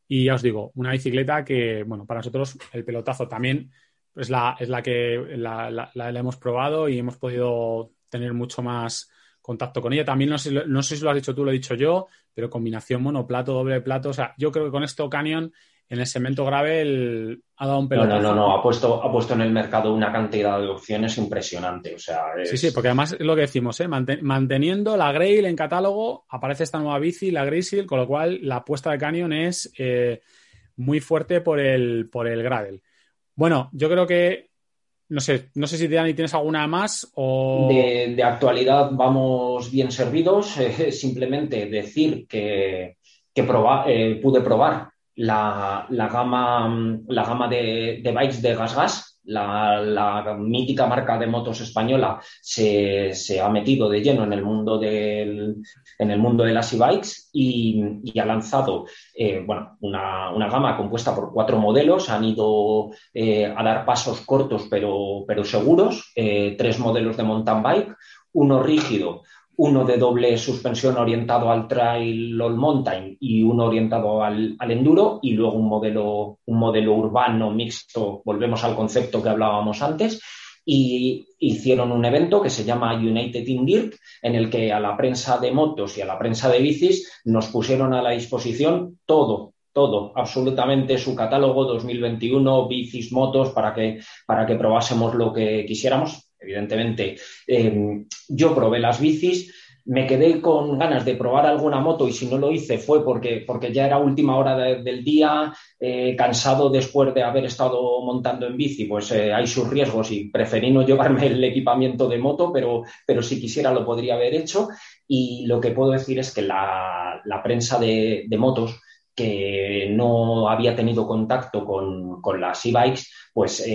Y ya os digo, una bicicleta que, bueno, para nosotros el pelotazo también es la, es la que la, la, hemos probado y hemos podido tener mucho más contacto con ella. También no sé, no sé si lo has dicho tú, lo he dicho yo, pero combinación monoplato, doble plato. O sea, yo creo que con esto Canyon en el cemento grave ha dado un pelotazo. No, no, no, no, ha puesto, ha puesto en el mercado una cantidad de opciones impresionante. O sea, Sí, sí, porque además es lo que decimos, ¿eh? manteniendo la Grail en catálogo, aparece esta nueva bici, la Graysil, con lo cual la apuesta de Canyon es eh, muy fuerte por el, por el gravel. Bueno, yo creo que no sé, no sé si Dani tienes alguna más o. De, actualidad vamos bien servidos. simplemente decir que, que eh, pude probar la, gama, la gama de, de bikes de Gas Gas, la, mítica marca de motos española, se, ha metido de lleno en el mundo, del, en el mundo de las e-bikes y, ha lanzado eh, bueno, una, gama compuesta por cuatro modelos. Han ido eh, a dar pasos cortos pero, pero seguros, eh, tres modelos de mountain bike, uno rígido, uno de doble suspensión orientado al trail all mountain y uno orientado al, enduro y luego un modelo, un modelo urbano mixto, volvemos al concepto que hablábamos antes, y hicieron un evento que se llama United in Dirt, en el que a la prensa de motos y a la prensa de bicis nos pusieron a la disposición todo, todo, absolutamente su catálogo 2021, bicis, motos, para que, para que probásemos lo que quisiéramos evidentemente. Eh, yo probé las bicis, me quedé con ganas de probar alguna moto y si no lo hice fue porque, porque ya era última hora del día, eh, cansado después de haber estado montando en bici, pues eh, hay sus riesgos y preferí no llevarme el equipamiento de moto, pero, pero si quisiera lo podría haber hecho. Y lo que puedo decir es que la, prensa de, motos que no había tenido contacto con, con las e-bikes, pues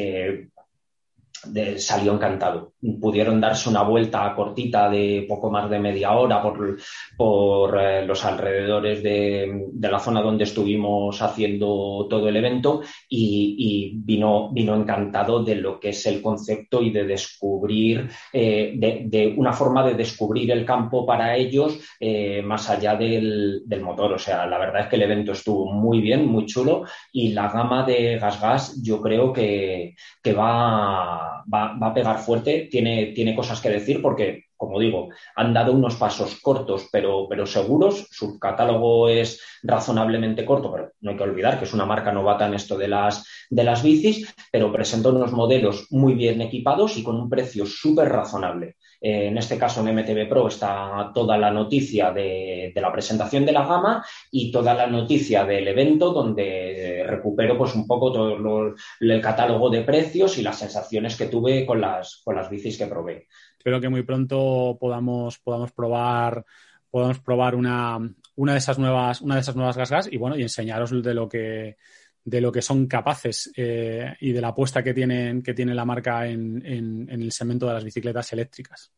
salió encantado. Pudieron darse una vuelta cortita de poco más de media hora por, por eh, los alrededores de, la zona donde estuvimos haciendo todo el evento y, vino, vino encantado de lo que es el concepto y de descubrir, eh, de, una forma de descubrir el campo para ellos eh, más allá del, del, motor. O sea, la verdad es que el evento estuvo muy bien, muy chulo y la gama de Gas Gas yo creo que, que va va, a pegar fuerte, tiene, tiene cosas que decir porque, como digo, han dado unos pasos cortos pero, pero seguros. Su catálogo es razonablemente corto, pero no hay que olvidar que es una marca novata en esto de las, de las bicis, pero presenta unos modelos muy bien equipados y con un precio súper razonable. Eh, en este caso en MTV Pro está toda la noticia de, la presentación de la gama y toda la noticia del evento donde recupero pues un poco todo el catálogo de precios y las sensaciones que tuve con las, con las bicis que probé. Espero que muy pronto podamos, podamos probar podamos probar una, una de esas nuevas una de esas nuevas gas y bueno y enseñaros de lo que de lo que son capaces eh, y de la apuesta que tienen que tiene la marca en, en, el segmento de las bicicletas eléctricas.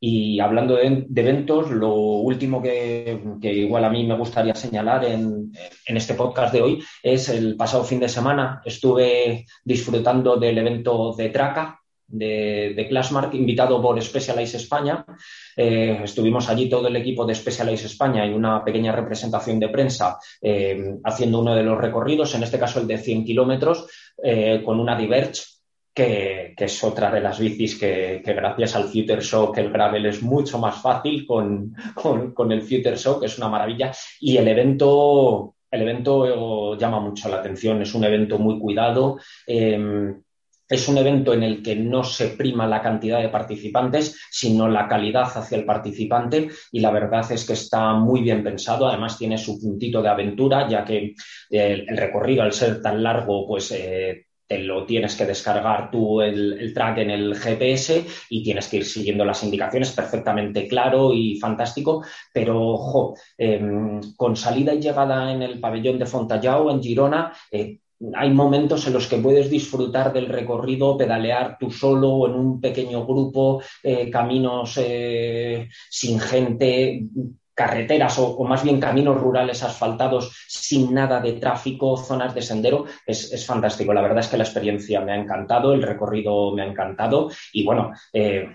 Y hablando de, eventos, lo último que, igual a mí me gustaría señalar en, en, este podcast de hoy es el pasado fin de semana estuve disfrutando del evento de Traca, de, de Classmark, invitado por Specialized España. Eh, estuvimos allí todo el equipo de Specialized España y una pequeña representación de prensa eh, haciendo uno de los recorridos, en este caso el de 100 kilómetros, eh, con una Diverge que, es otra de las bicis que, gracias al Future Shock el gravel es mucho más fácil con, con, el Future Shock, es una maravilla. Y el evento, el evento llama mucho la atención, es un evento muy cuidado. Em, es un evento en el que no se prima la cantidad de participantes, sino la calidad hacia el participante y la verdad es que está muy bien pensado. Además tiene su puntito de aventura, ya que eh, el, recorrido, al ser tan largo, pues eh, te lo tienes que descargar tú el, track en el GPS y tienes que ir siguiendo las indicaciones perfectamente claro y fantástico, pero ojo, em, con salida y llegada en el pabellón de Fontallao, en Girona, eh, hay momentos en los que puedes disfrutar del recorrido, pedalear tú solo o en un pequeño grupo, eh, caminos eh, sin gente, carreteras o, más bien caminos rurales asfaltados sin nada de tráfico, zonas de sendero, es, fantástico. La verdad es que la experiencia me ha encantado, el recorrido me ha encantado y bueno, eh,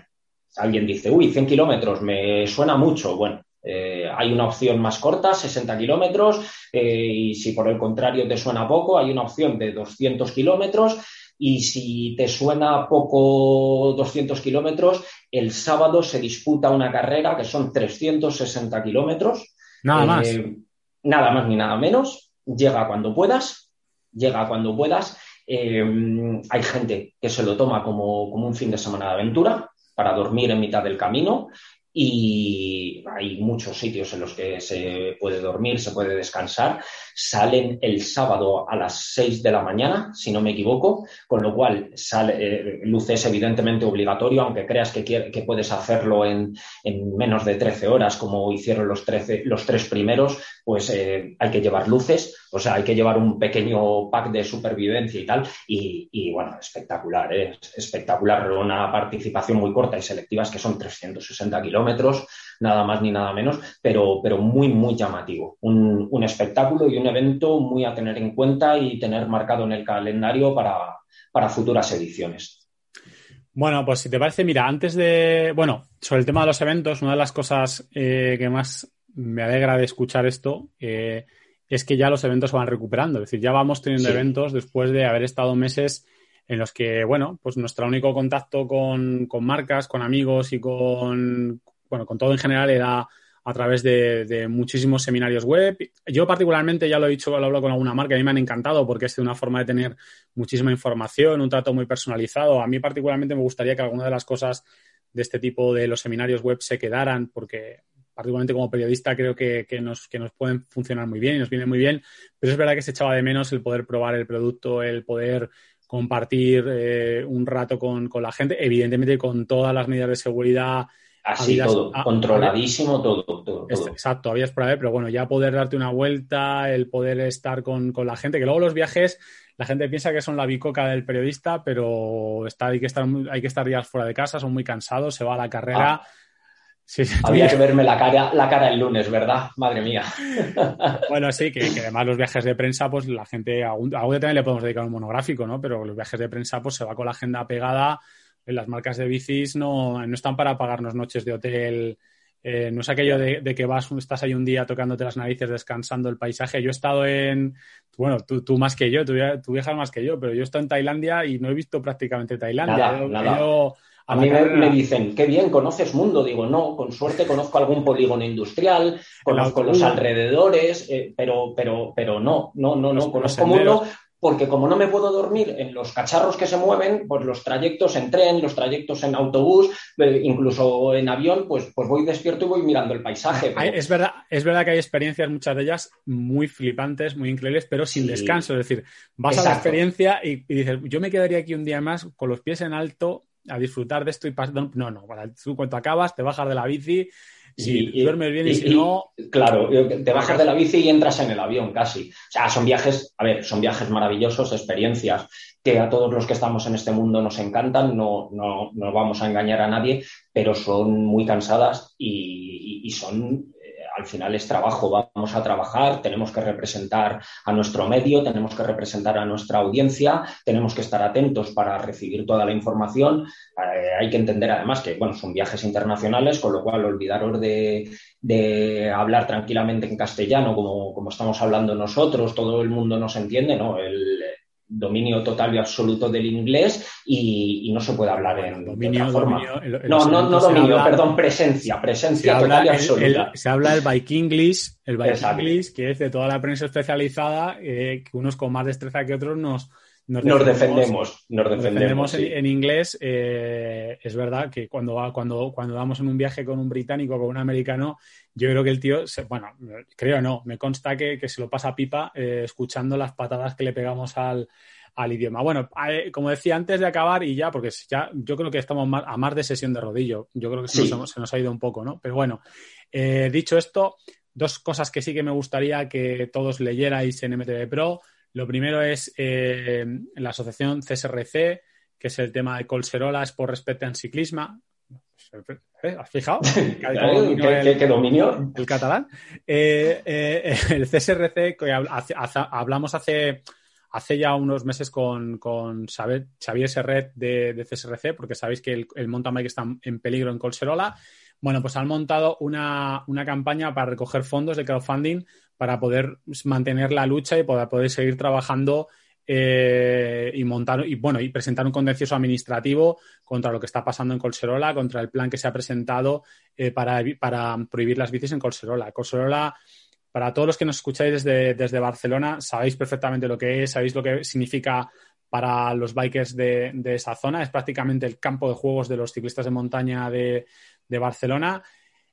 alguien dice, uy, 100 kilómetros, me suena mucho. Bueno, eh, hay una opción más corta, 60 kilómetros, eh, y si por el contrario te suena poco, hay una opción de 200 kilómetros. Y si te suena poco 200 kilómetros, el sábado se disputa una carrera que son 360 kilómetros. Nada más. Eh, nada más ni nada menos. Llega cuando puedas, llega cuando puedas. hay gente que se lo toma como, como un fin de semana de aventura para dormir en mitad del camino y hay muchos sitios en los que se puede dormir, se puede descansar. Salen el sábado a las 6 de la mañana, si no me equivoco, con lo cual sale, eh, luces es evidentemente obligatorio, aunque creas que, que puedes hacerlo en, en, menos de 13 horas, como hicieron los, 13, los tres primeros, pues eh, hay que llevar luces, o sea, hay que llevar un pequeño pack de supervivencia y tal. Y, y bueno, espectacular, ¿eh? espectacular. Una participación muy corta y selectiva, es que son 360 kilómetros, nada más ni nada menos, pero, pero muy, muy llamativo. Un, un espectáculo y un evento muy a tener en cuenta y tener marcado en el calendario para, para futuras ediciones. Bueno, pues si te parece, mira, antes de, bueno, sobre el tema de los eventos, una de las cosas eh, que más me alegra de escuchar esto eh, es que ya los eventos se van recuperando. Es decir, ya vamos teniendo eventos después de haber estado meses en los que, bueno, pues nuestro único contacto con, con marcas, con amigos y con, bueno, con todo en general era a través de, muchísimos seminarios web. Yo particularmente, ya lo he dicho, lo hablo con alguna marca, a mí me han encantado porque es una forma de tener muchísima información, un trato muy personalizado. A mí particularmente me gustaría que alguna de las cosas de este tipo de los seminarios web se quedaran porque particularmente como periodista creo que, nos, que nos pueden funcionar muy bien y nos viene muy bien, pero es verdad que se echaba de menos el poder probar el producto, el poder compartir eh, un rato con, con la gente, evidentemente con todas las medidas de seguridad Así todo, controladísimo todo, todo, Exacto, habías por ahí, pero bueno, ya poder darte una vuelta, el poder estar con, la gente, que luego los viajes, la gente piensa que son la bicoca del periodista, pero está, hay, que estar, hay que estar días fuera de casa, son muy cansados, se va a la carrera. Ah. Había que verme la cara, la cara el lunes, ¿verdad? Madre mía. bueno, sí, que, además los viajes de prensa, pues la gente, a algún también le podemos dedicar un monográfico, ¿no? Pero los viajes de prensa, pues se va con la agenda pegada las marcas de bicis no, no están para pagarnos noches de hotel. Eh, no es aquello de, que vas, estás ahí un día tocándote las narices, descansando el paisaje. Yo he estado en, bueno, tú, tú más que yo, tú, viajas más que yo, pero yo he estado en Tailandia y no he visto prácticamente Tailandia. a, mí me, dicen, qué bien, conoces mundo. Digo, no, con suerte conozco algún polígono industrial, conozco los alrededores, eh, pero, pero, pero no, no, no, no, conozco mundo porque como no me puedo dormir en los cacharros que se mueven, pues los trayectos en tren, los trayectos en autobús, eh, incluso en avión, pues, pues voy despierto y voy mirando el paisaje. Es, verdad, es verdad que hay experiencias, muchas de ellas muy flipantes, muy increíbles, pero sin descanso. Es decir, vas a la experiencia y, dices, yo me quedaría aquí un día más con los pies en alto a disfrutar de esto y pasar. No, no, tú cuando acabas, te bajas de la bici si duermes bien y, si no. Claro, te bajas de la bici y entras en el avión casi. O sea, son viajes, a ver, son viajes maravillosos, experiencias que a todos los que estamos en este mundo nos encantan, no, no, no vamos a engañar a nadie, pero son muy cansadas y, son al final es trabajo, vamos a trabajar, tenemos que representar a nuestro medio, tenemos que representar a nuestra audiencia, tenemos que estar atentos para recibir toda la información. Eh, hay que entender además que, bueno, son viajes internacionales, con lo cual olvidaros de, hablar tranquilamente en castellano como, como estamos hablando nosotros, todo el mundo nos entiende, ¿no? El, dominio total y absoluto del inglés y, no se puede hablar en dominio, forma. no, no, no dominio, perdón, presencia, presencia total y absoluta. se habla el Viking English, el Viking English, que es de toda la prensa especializada, eh, que unos con más destreza que otros nos, nos, defendemos, nos defendemos, en, inglés. Eh, es verdad que cuando, cuando, cuando vamos en un viaje con un británico o con un americano, yo creo que el tío, bueno, creo no, me consta que, se lo pasa pipa eh, escuchando las patadas que le pegamos al, idioma. Bueno, eh, como decía antes de acabar y ya, porque ya yo creo que estamos a más de sesión de rodillo, yo creo que se, nos, ha ido un poco, ¿no? Pero bueno, dicho esto, dos cosas que sí que me gustaría que todos leyerais en MTV Pro. Lo primero es eh, la asociación CSRC, que es el tema de Colserolas por respeto en ciclismo. ¿Eh? ¿Has fijado? ¿Qué, dominio? El catalán. Eh, el CSRC, que hablamos hace, hace ya unos meses con, con Xavier Serret de, de, CSRC, porque sabéis que el, el mountain bike está en peligro en Colserola. Bueno, pues han montado una, una campaña para recoger fondos de crowdfunding para poder mantener la lucha y poder, poder seguir trabajando eh, y montar y bueno y presentar un contencioso administrativo contra lo que está pasando en Colserola, contra el plan que se ha presentado eh, para, para, prohibir las bicis en Colserola. Colserola, para todos los que nos escucháis desde, desde Barcelona, sabéis perfectamente lo que es, sabéis lo que significa para los bikers de, de esa zona. Es prácticamente el campo de juegos de los ciclistas de montaña de, de Barcelona.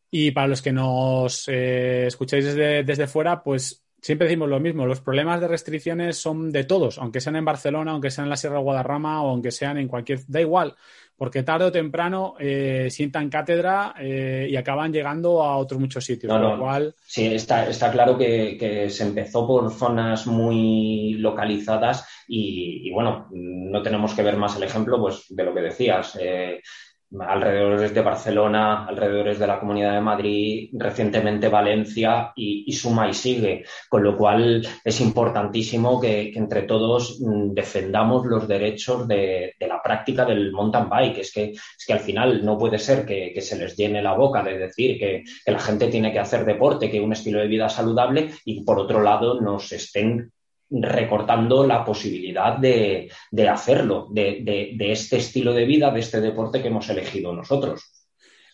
Y para los que nos eh, escucháis desde, desde fuera, pues siempre decimos lo mismo, los problemas de restricciones son de todos, aunque sean en Barcelona, aunque sean en la Sierra de Guadarrama o aunque sean en cualquier... Da igual, porque tarde o temprano eh, sientan cátedra eh, y acaban llegando a otros muchos sitios. Cual... Sí, está, está claro que, se empezó por zonas muy localizadas y, y, bueno, no tenemos que ver más el ejemplo pues, de lo que decías. Eh, alrededores de Barcelona, alrededores de la Comunidad de Madrid, recientemente Valencia y, suma y sigue. Con lo cual es importantísimo que, entre todos mm, defendamos los derechos de, la práctica del mountain bike. Es que, es que al final no puede ser que, se les llene la boca de decir que, que la gente tiene que hacer deporte, que un estilo de vida saludable y por otro lado nos estén recortando la posibilidad de, hacerlo, de, este estilo de vida, de este deporte que hemos elegido nosotros.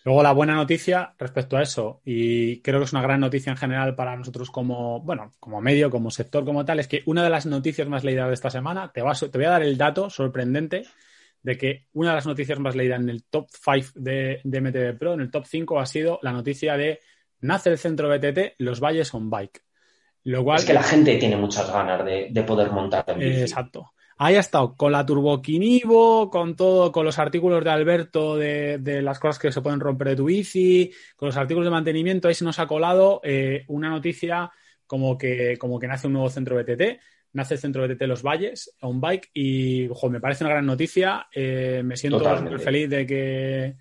Luego la buena noticia respecto a eso, y creo que es una gran noticia en general para nosotros como, bueno, como medio, como sector, como tal, es que una de las noticias más leídas de esta semana, te, te voy a dar el dato sorprendente de que una de las noticias más leídas en el top 5 de, de MTV Pro, en el top 5, ha sido la noticia de nace el centro BTT, los valles on bike es que la gente tiene muchas ganas de, poder montar en bici. Exacto. Ahí ha estado con la Turboquinivo, con todo, con los artículos de Alberto de, las cosas que se pueden romper de tu bici, con los artículos de mantenimiento. Ahí se nos ha colado eh, una noticia como que, como que nace un nuevo centro BTT. Nace el centro BTT Los Valles, on bike, y me parece una gran noticia. Eh, me siento feliz de que,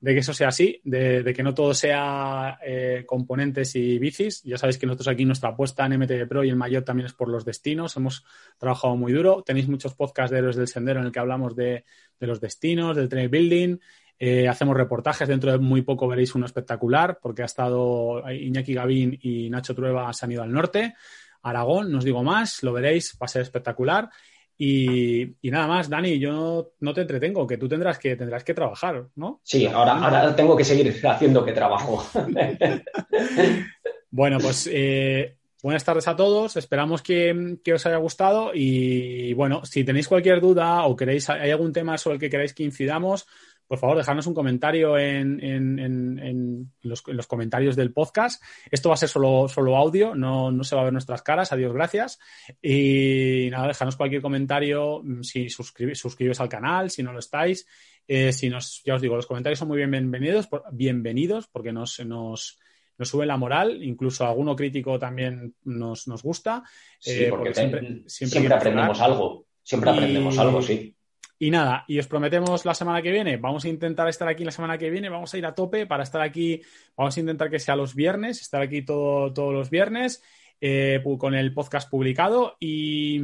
de que eso sea así, de, que no todo sea eh, componentes y bicis. Ya sabéis que nosotros aquí nuestra apuesta en MTV Pro y en Mayor también es por los destinos. Hemos trabajado muy duro. Tenéis muchos podcasts de Héroes del Sendero en el que hablamos de, los destinos, del trail building. Eh, hacemos reportajes, dentro de muy poco veréis uno espectacular, porque ha estado Iñaki Gavín y Nacho Trueba se han ido al norte. Aragón, no os digo más, lo veréis, va a ser espectacular. Y, nada más, Dani, yo no, te entretengo, que tú tendrás que, tendrás que trabajar, ¿no? Sí, ahora, ahora tengo que seguir haciendo que trabajo. bueno, pues eh, buenas tardes a todos, esperamos que, que, os haya gustado y bueno, si tenéis cualquier duda o queréis, hay algún tema sobre el que queráis que incidamos, por favor, dejadnos un comentario en, los, comentarios del podcast. Esto va a ser solo, solo audio, no, se va a ver nuestras caras, adiós, gracias. Y nada, dejadnos cualquier comentario, mm, si suscribís al canal, si no lo estáis. Eh, si nos, ya os digo, los comentarios son muy bienvenidos, bienvenidos porque nos, nos, nos sube la moral, incluso alguno crítico también nos, nos gusta. Sí, eh, porque, siempre, siempre, aprendemos algo, siempre aprendemos algo, sí. Y nada, y os prometemos la semana que viene, vamos a intentar estar aquí la semana que viene, vamos a ir a tope para estar aquí, vamos a intentar que sea los viernes, estar aquí todo, todos los viernes. Eh, con el podcast publicado y,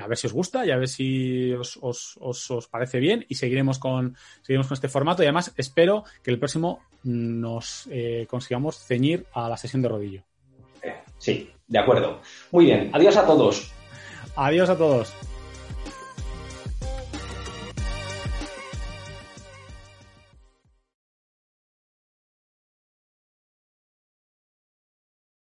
a ver si os gusta y a ver si os, os, parece bien y seguiremos con, seguiremos con este formato y además espero que el próximo nos eh, consigamos ceñir a la sesión de rodillo. Sí, de acuerdo. Muy bien, adiós a todos. Adiós a todos.